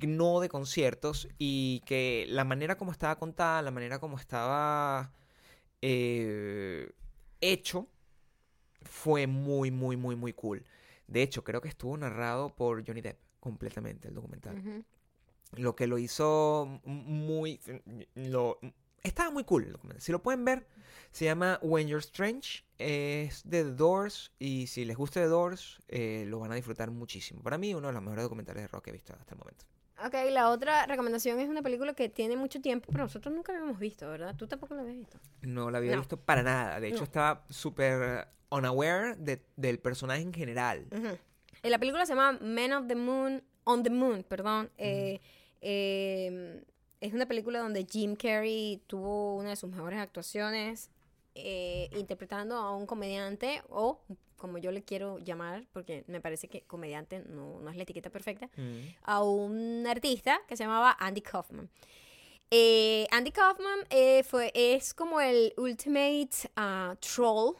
no de conciertos, y que la manera como estaba contada, la manera como estaba eh, hecho, fue muy, muy, muy, muy cool. De hecho, creo que estuvo narrado por Johnny Depp completamente el documental. Lo que lo hizo muy... Lo, estaba muy cool el documental. Si lo pueden ver, se llama When You're Strange. Es de The Doors. Y si les gusta The Doors, eh, lo van a disfrutar muchísimo. Para mí, uno de los mejores documentales de rock que he visto hasta el momento. Ok, la otra recomendación es una película que tiene mucho tiempo, pero nosotros nunca habíamos visto, ¿verdad? Tú tampoco la habías visto. No la había No. visto para nada. De hecho, No. estaba súper unaware de- del personaje en general. Ujú. Eh, La película se llama Men of the Moon, On the Moon, perdón. Eh, eh, es una película donde Jim Carrey tuvo una de sus mejores actuaciones eh, interpretando a un comediante o como yo le quiero llamar, porque me parece que comediante no, no es la etiqueta perfecta, Mm. a un artista que se llamaba Andy Kaufman. Eh, Andy Kaufman eh, fue, es como el ultimate ah, troll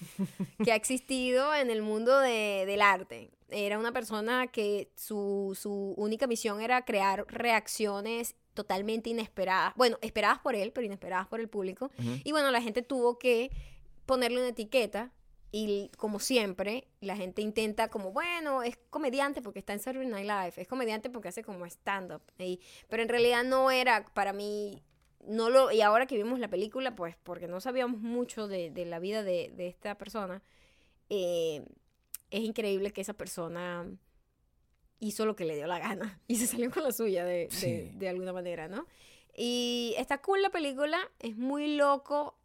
que ha existido en el mundo de- del arte. Era una persona que su, su única misión era crear reacciones totalmente inesperadas. Bueno, esperadas por él, pero inesperadas por el público. Ujú. Y bueno, la gente tuvo que ponerle una etiqueta y como siempre, la gente intenta como, bueno, es comediante porque está en Saturday Night Live, es comediante porque hace como stand-up. Pero en realidad no era para mí, no lo, y ahora que vimos la película, pues porque no sabíamos mucho de, de la vida de, de esta persona, eh, es increíble que esa persona hizo lo que le dio la gana y se salió con la suya de, de- alguna manera, ¿no? Y está cool la película, es muy loco.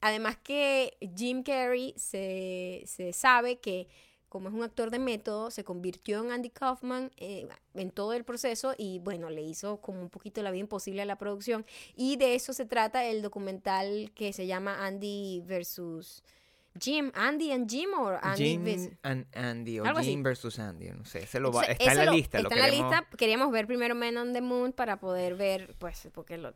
Además que Jim Carrey se, se sabe que como es un actor de método, se convirtió en Andy Kaufman eh, en todo el proceso y bueno, le hizo como un poquito la vida imposible a la producción. Y de eso se trata el documental que se llama Andy versus Jim. Andy and Jim o Andy Jim and Andy o Algo así. Jim versus Andy, no sé, se lo va- Entonces, está en la lo- lista. lo Está en la lista. Queríamos ver primero Men on the Moon para poder ver, pues, porque lo,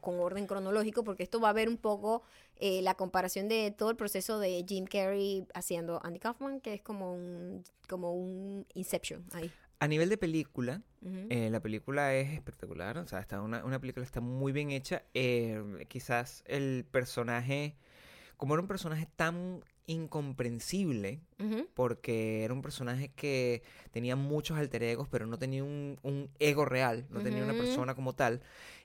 con orden cronológico, porque esto va a ver un poco eh, la comparación de todo el proceso de Jim Carrey haciendo Andy Kaufman, que es como un, como un Inception ahí. A nivel de película, eh, la película es espectacular, o sea, está una, una película está muy bien hecha. eh, quizás el personaje, como era un personaje tan incomprensible, porque era un personaje que tenía muchos alter egos, pero no tenía un, un ego real, no tenía una persona como tal.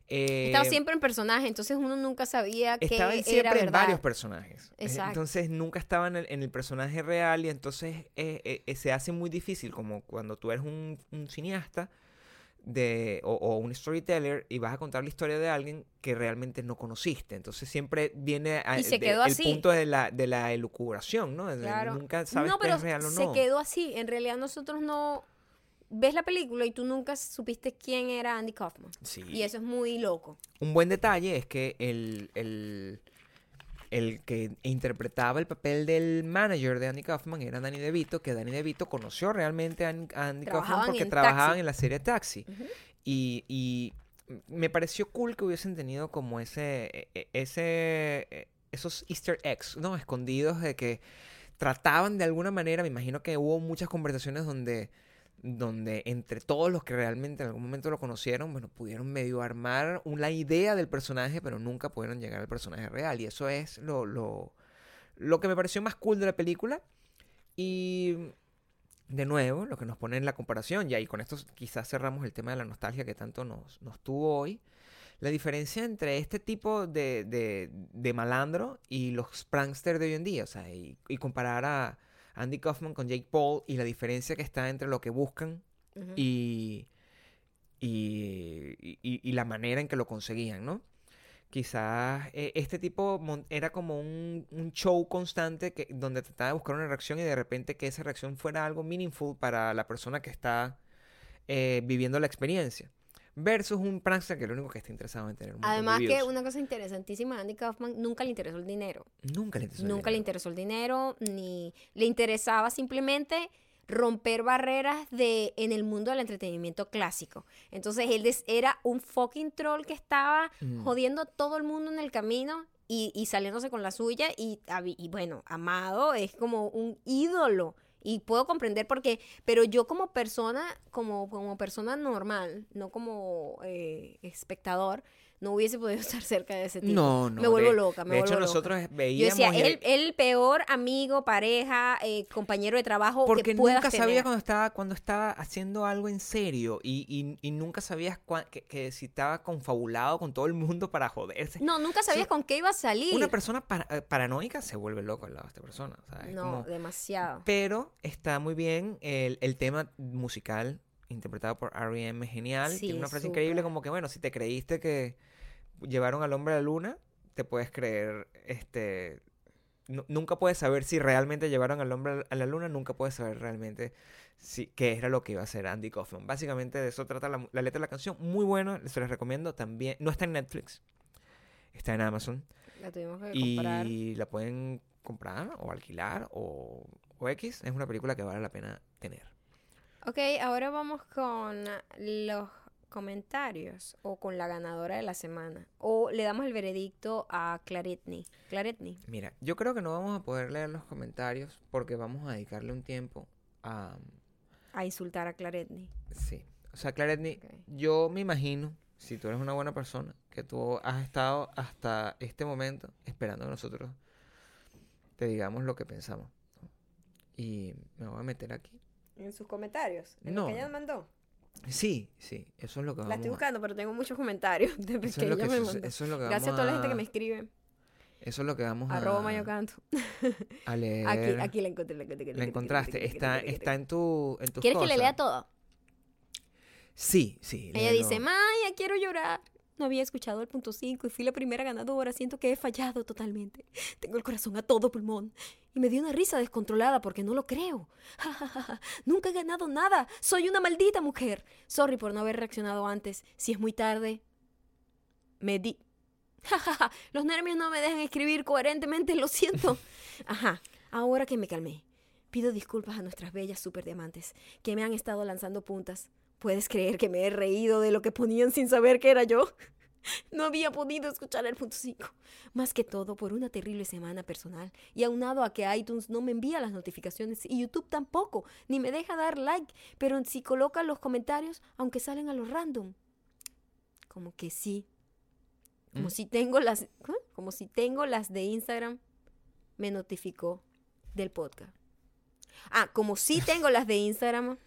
Eh, Estaba siempre en personaje, entonces uno nunca sabía que estaba era siempre en verdad. varios personajes. Eh, Exacto. Entonces nunca estaba en el, en el personaje real y entonces eh, eh, eh, se hace muy difícil como cuando tú eres un, un cineasta de, o, o un storyteller y vas a contar la historia de alguien que realmente no conociste. Entonces siempre viene a- Y se de- quedó el punto de la, de la elucubración, ¿no? Claro. Nunca sabes no, si pero es real o se no. quedó así. En realidad nosotros no... Ves la película y tú nunca supiste quién era Andy Kaufman. Sí. Y eso es muy loco. Un buen detalle es que el, el, el que interpretaba el papel del manager de Andy Kaufman era Danny DeVito, que Danny DeVito conoció realmente a An- a Andy Kaufman porque en trabajaban Taxi. en la serie Taxi. Y, y me pareció cool que hubiesen tenido como ese, e- e- ese, e- esos easter eggs, ¿no? Escondidos de que trataban de alguna manera, me imagino que hubo muchas conversaciones donde, donde entre todos los que realmente en algún momento lo conocieron, bueno, pudieron medio armar una idea del personaje, pero nunca pudieron llegar al personaje real. Y eso es lo, lo, lo que me pareció más cool de la película. Y de nuevo, lo que nos pone en la comparación, ya y con esto quizás cerramos el tema de la nostalgia que tanto nos, nos tuvo hoy. La diferencia entre este tipo de, de, malandro y los pranksters de hoy en día, o sea, y, y comparar a Andy Kaufman con Jake Paul y la diferencia que está entre lo que buscan y, y, y- y la manera en que lo conseguían, ¿no? Quizás eh, este tipo era como un, un show constante que, donde trataba de buscar una reacción y de repente que esa reacción fuera algo meaningful para la persona que está eh, viviendo la experiencia. Versus un prankster que lo único que está interesado en tener un Además que una cosa interesantísima Andy Kaufman, nunca le interesó el dinero. Nunca le interesó el Nunca le dinero. interesó el dinero, ni le interesaba simplemente romper barreras de en el mundo del entretenimiento clásico. Entonces él des- era un fucking troll que estaba Mm. jodiendo a todo el mundo en el camino y, y saliéndose con la suya y, y bueno, Amado es como un ídolo y puedo comprender por qué, pero yo como persona, como, como persona normal, no como eh, espectador, no hubiese podido estar cerca de ese tipo. No, no. Me vuelvo de- loca, me de hecho, vuelvo loca. nosotros Yo veíamos... decía, y- el, el peor amigo, pareja, eh, compañero de trabajo Porque que puedas nunca sabía tener. cuando estaba, cuando estaba haciendo algo en serio y, y- y nunca sabías cua- que, que si estaba confabulado con todo el mundo para joderse. No, nunca sabías con qué iba a salir. Una persona para- eh, paranoica se vuelve loco al lado de esta persona. ¿sabes? no, Como- demasiado. pero está muy bien el, el tema musical. interpretado por R.E.M. es genial. Sí, Tiene una frase increíble como que, bueno, si te creíste que llevaron al hombre a la luna, te puedes creer, este... nu- Nunca puedes saber si realmente llevaron al hombre a la luna, nunca puedes saber realmente si, qué era lo que iba a hacer Andy Kaufman. Básicamente de eso trata la, la letra de la canción. Muy bueno, se les recomiendo también. No está en Netflix, está en Amazon. La tuvimos que comprar. Y la pueden comprar o alquilar o, o X. Es una película que vale la pena tener. Ok, ahora vamos con los comentarios o con la ganadora de la semana. O le damos el veredicto a Claretni. Claretni. Mira, yo creo que no vamos a poder leer los comentarios porque vamos a dedicarle un tiempo a... A insultar a Claretni. Sí. O sea, Claretni, yo me imagino, si tú eres una buena persona, que tú has estado hasta este momento esperando que nosotros te digamos lo que pensamos. Y me voy a meter aquí. En sus comentarios. En No. lo que ella mandó. Sí, sí, eso es lo que La vamos estoy a... buscando, pero tengo muchos comentarios de Eso es, lo que me suce- eso es lo que Gracias a toda la gente que a- me escribe. Eso es lo que vamos a, Arroba Mayocanto. a leer. Aquí, aquí la encontré, la encontré. La encontraste. Está, está en tu en tus ¿Quieres que le cosas. lea todo? Sí, sí. Ella léelo. dice, Maya, quiero llorar. No había escuchado el punto 5 y fui la primera ganadora. Siento que he fallado totalmente. Tengo el corazón a todo pulmón. Y me dio una risa descontrolada porque no lo creo. Ja, ja, ja, ja. Nunca he ganado nada. Soy una maldita mujer. Sorry por no haber reaccionado antes. Si es muy tarde. Me di... Los nervios no me dejan escribir coherentemente, lo siento. Ajá, ahora que me calmé. Pido disculpas a nuestras bellas superdiamantes que me han estado lanzando puntas. ¿Puedes creer que me he reído de lo que ponían sin saber que era yo? No había podido escuchar el punto 5. Más que todo por una terrible semana personal y aunado a que iTunes no me envía las notificaciones y YouTube tampoco, ni me deja dar like, pero si colocan los comentarios, aunque salen a lo random. Como que sí. Como ¿Mm? si tengo las, como si tengo las de Instagram, me notificó del podcast. Ah, como si tengo las de Instagram,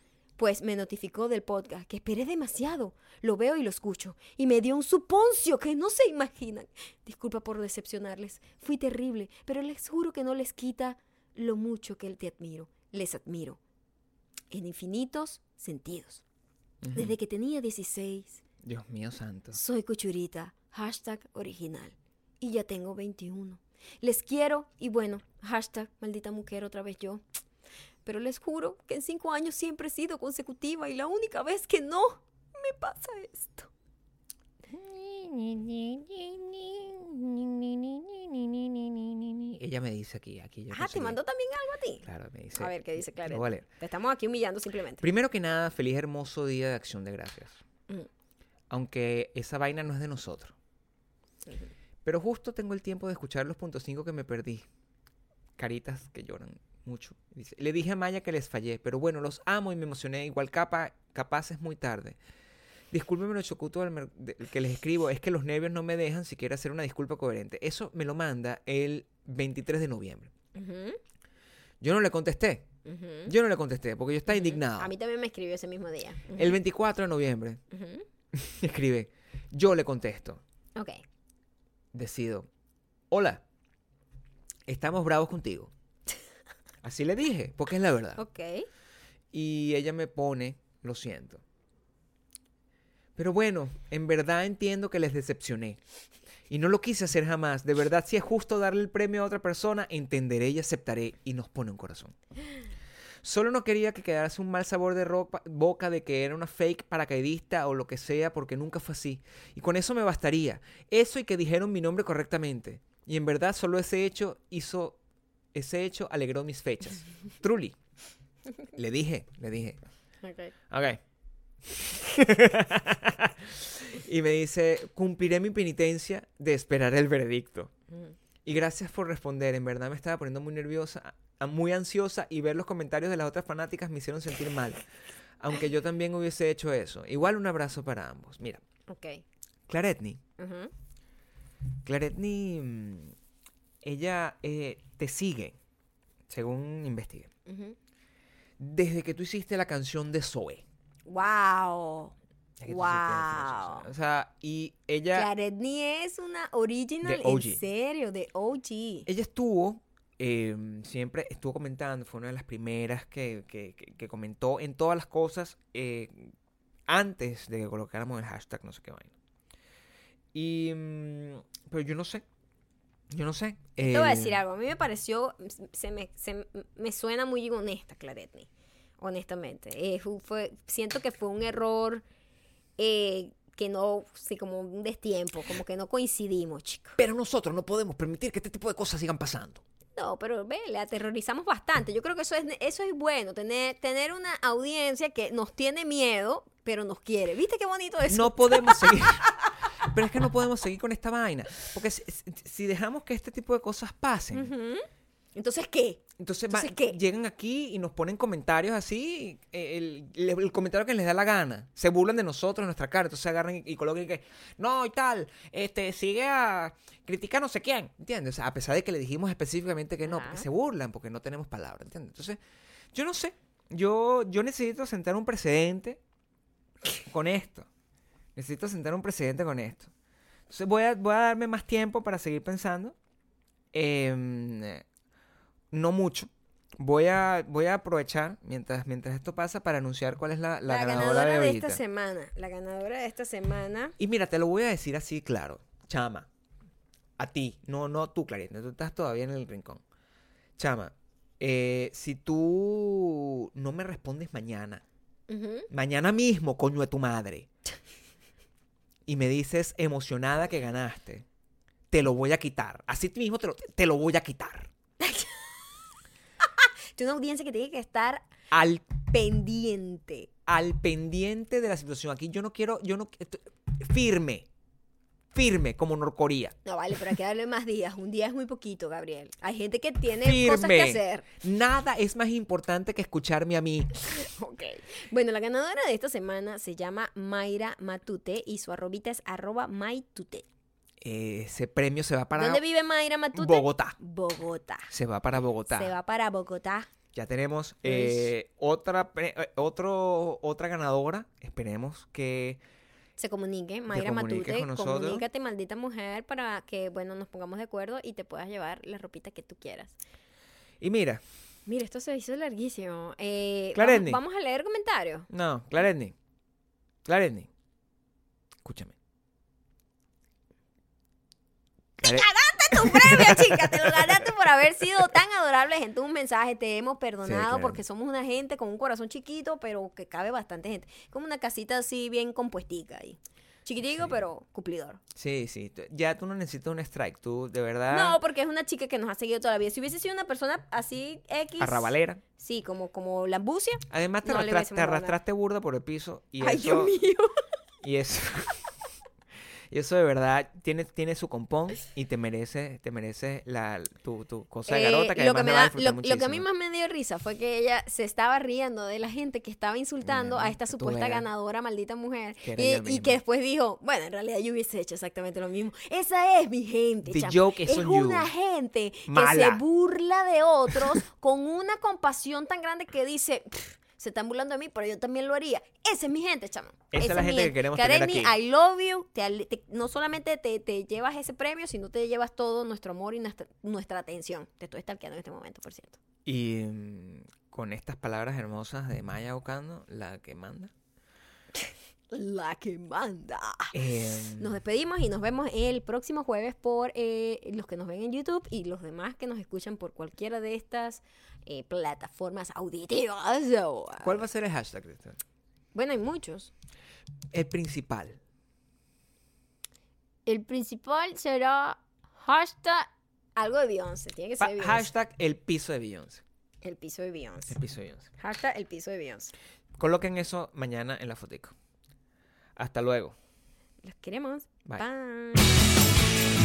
pues me notificó del podcast, que esperé demasiado. Lo veo y lo escucho. Y me dio un suponcio que no se imaginan. Disculpa por decepcionarles. Fui terrible, pero les juro que no les quita lo mucho que te admiro. Les admiro. En infinitos sentidos. Desde que tenía 16, Dios mío santo. soy cuchurita. Hashtag original. Y ya tengo 21. Les quiero y bueno, hashtag maldita mujer otra vez yo. Pero les juro que en cinco años siempre he sido consecutiva y la única vez que no me pasa esto. Ella me dice aquí, aquí yo Ah, ¿te mandó también algo a ti? Claro, me dice. A ver, ¿qué dice Claret? leer. Te estamos aquí humillando simplemente. Primero que nada, feliz hermoso día de acción de gracias. Mm. Aunque esa vaina no es de nosotros. Pero justo tengo el tiempo de escuchar los puntos 5 que me perdí. Caritas que lloran mucho. Dice, Le dije a Maya que les fallé, pero bueno, los amo y me emocioné. Igual capa, capaz es muy tarde. Discúlpenme lo chocuto de- que les escribo, es que los nervios no me dejan siquiera hacer una disculpa coherente. Eso me lo manda el 23 de noviembre. Yo no le contesté. Yo no le contesté porque yo estaba indignado. A mí también me escribió ese mismo día. El 24 de noviembre escribe, yo le contesto. Ok. decido, hola, estamos bravos contigo. Así le dije, porque es la verdad. Ok. Y ella me pone, lo siento. Pero bueno, en verdad entiendo que les decepcioné. Y no lo quise hacer jamás. De verdad, si es justo darle el premio a otra persona, entenderé y aceptaré. Y nos pone un corazón. Solo no quería que quedase un mal sabor de ropa- boca de que era una fake paracaidista o lo que sea, porque nunca fue así. Y con eso me bastaría. Eso y que dijeron mi nombre correctamente. Y en verdad, solo ese hecho hizo. Ese hecho alegró mis fechas. Truly. Le dije, le dije. Ok. Ok. y me dice, cumpliré mi penitencia de esperar el veredicto. Ujú. Y gracias por responder, en verdad me estaba poniendo muy nerviosa, muy ansiosa y ver los comentarios de las otras fanáticas me hicieron sentir mal. Aunque yo también hubiese hecho eso. Igual un abrazo para ambos. Mira, Ok. Claretni. Claretni, mm, ella eh, te sigue, según investigué, desde que tú hiciste la canción de Zoe. Wow. Canción Zoe. O sea, y ella... Claretni es una original, De OG. en serio, de OG. ella estuvo eh, siempre estuvo comentando, fue una de las primeras que, que- que- que comentó en todas las cosas eh, antes de que colocáramos el hashtag no sé qué vaina. Y, mm, pero yo no sé, yo no sé. Te voy a eh, decir algo. A mí me pareció, se me, se me suena muy honesta, Claretni. Honestamente. Eh, fu- fue, siento que fue un error eh, que no, sí, como un destiempo, como que no coincidimos, chicos. Pero nosotros no podemos permitir que este tipo de cosas sigan pasando. No, pero ve, le aterrorizamos bastante. Yo creo que eso es, eso es bueno, tener, tener una audiencia que nos tiene miedo, pero nos quiere. ¿Viste qué bonito eso? No podemos seguir. Pero es que no podemos seguir con esta vaina. Porque si, dejamos que este tipo de cosas pasen. Entonces, ¿qué? entonces, va- ¿qué? llegan aquí y nos ponen comentarios así, eh, el, el- el comentario que les da la gana. Se burlan de nosotros nuestra cara. Entonces agarran y, y colocan que, no, y tal, este, sigue a criticar no sé quién. ¿Entiendes? O sea, a pesar de que le dijimos específicamente que no, porque se burlan, porque no tenemos palabras. ¿Entiendes? Entonces, yo no sé. Yo, yo necesito sentar un precedente con esto. Necesito sentar un precedente con esto. Entonces voy a, voy a darme más tiempo para seguir pensando. Em, no mucho. Voy a, voy a aprovechar mientras, mientras esto pasa para anunciar cuál es la, la La, ganadora, ganadora de de esta semana. La ganadora de esta semana. Y mira, te lo voy a decir así, claro. Chama, a ti, no, no tú, Clarita, tú estás todavía en el rincón. Chama, eh, si tú no me respondes mañana, Ujú. mañana mismo, coño de tu madre, y me dices emocionada que ganaste, te lo voy a quitar. Así mismo te lo, te lo voy a quitar. Tiene una audiencia que tiene que estar Al, pendiente. al pendiente de la situación. Aquí yo no quiero, yo no, firme, firme como Norcorea. No, vale, pero hay que darle más días. Un día es muy poquito, Gabriel. Hay gente que tiene cosas que Firme. hacer. Nada es más importante que escucharme a mí. Ok. Bueno, la ganadora de esta semana se llama Mayra Matute y su arrobita es arroba Maitute. Ese premio se va para ¿Dónde vive Mayra Matute? Bogotá. Bogotá. Se va para Bogotá. Se va para Bogotá. Ya tenemos eh, otra, eh, otro, otra ganadora. Esperemos que Se comunique, Mayra Matute, con nosotros. comunícate, maldita mujer, para que, bueno, nos pongamos de acuerdo y te puedas llevar la ropita que tú quieras. Y mira, Mira, esto se hizo larguísimo. Eh, Clarendi. vamos, vamos a leer comentarios. no, Claretni. Claretni. Escúchame. Clare- tu premio, chica. Te lo ganaste por haber sido tan adorable gente. Un mensaje, te hemos perdonado claro. porque somos una gente con un corazón chiquito, pero que cabe bastante gente. Como una casita así bien compuestica ahí. Chiquitico, Sí. pero cumplidor. Sí, sí. Ya tú no necesitas un strike. Tú, de verdad, No, porque es una chica que nos ha seguido toda la vida. Si hubiese sido una persona así X. arrabalera. Sí, como, como la. Además, te, No te arrastraste burda por el piso. Y Ay, eso, Dios mío. Y eso. Y eso de verdad tiene, tiene su compón y te merece, te merece la, tu, tu cosa de Eh, garota que lo, además que me a da, lo, lo que a mí más me dio risa fue que ella se estaba riendo de la gente que estaba insultando Bueno, a esta supuesta ganadora maldita mujer Que y, que después dijo, bueno, en realidad yo hubiese hecho exactamente lo mismo. Esa es mi gente. The joke es you. una gente que se burla de otros con una compasión tan grande que dice, "Pff, se están burlando de mí, pero yo también lo haría. Esa es mi gente, chamo. Esa es la gente que queremos tener Karemi, aquí. I love you. Te ale- te- no solamente te, te llevas ese premio, sino te llevas todo nuestro amor y nuestra, nuestra atención. Te estoy stalkeando en este momento, por cierto. Y mm, con estas palabras hermosas de Maya Ocando, la que manda. La que manda. eh, Nos despedimos y nos vemos el próximo jueves por eh, los que nos ven en YouTube y los demás que nos escuchan por cualquiera de estas eh, plataformas auditivas. ¿Cuál va a ser el hashtag? de esto? Bueno, hay muchos. El principal. El principal será hashtag algo de Beyoncé. Tiene que ser Beyoncé. hashtag el piso de Beyoncé. El piso de Beyoncé. El piso de Beyoncé. Hashtag el piso de Beyoncé. Coloquen eso mañana en la fotico. Hasta luego. Los queremos. Bye. Bye.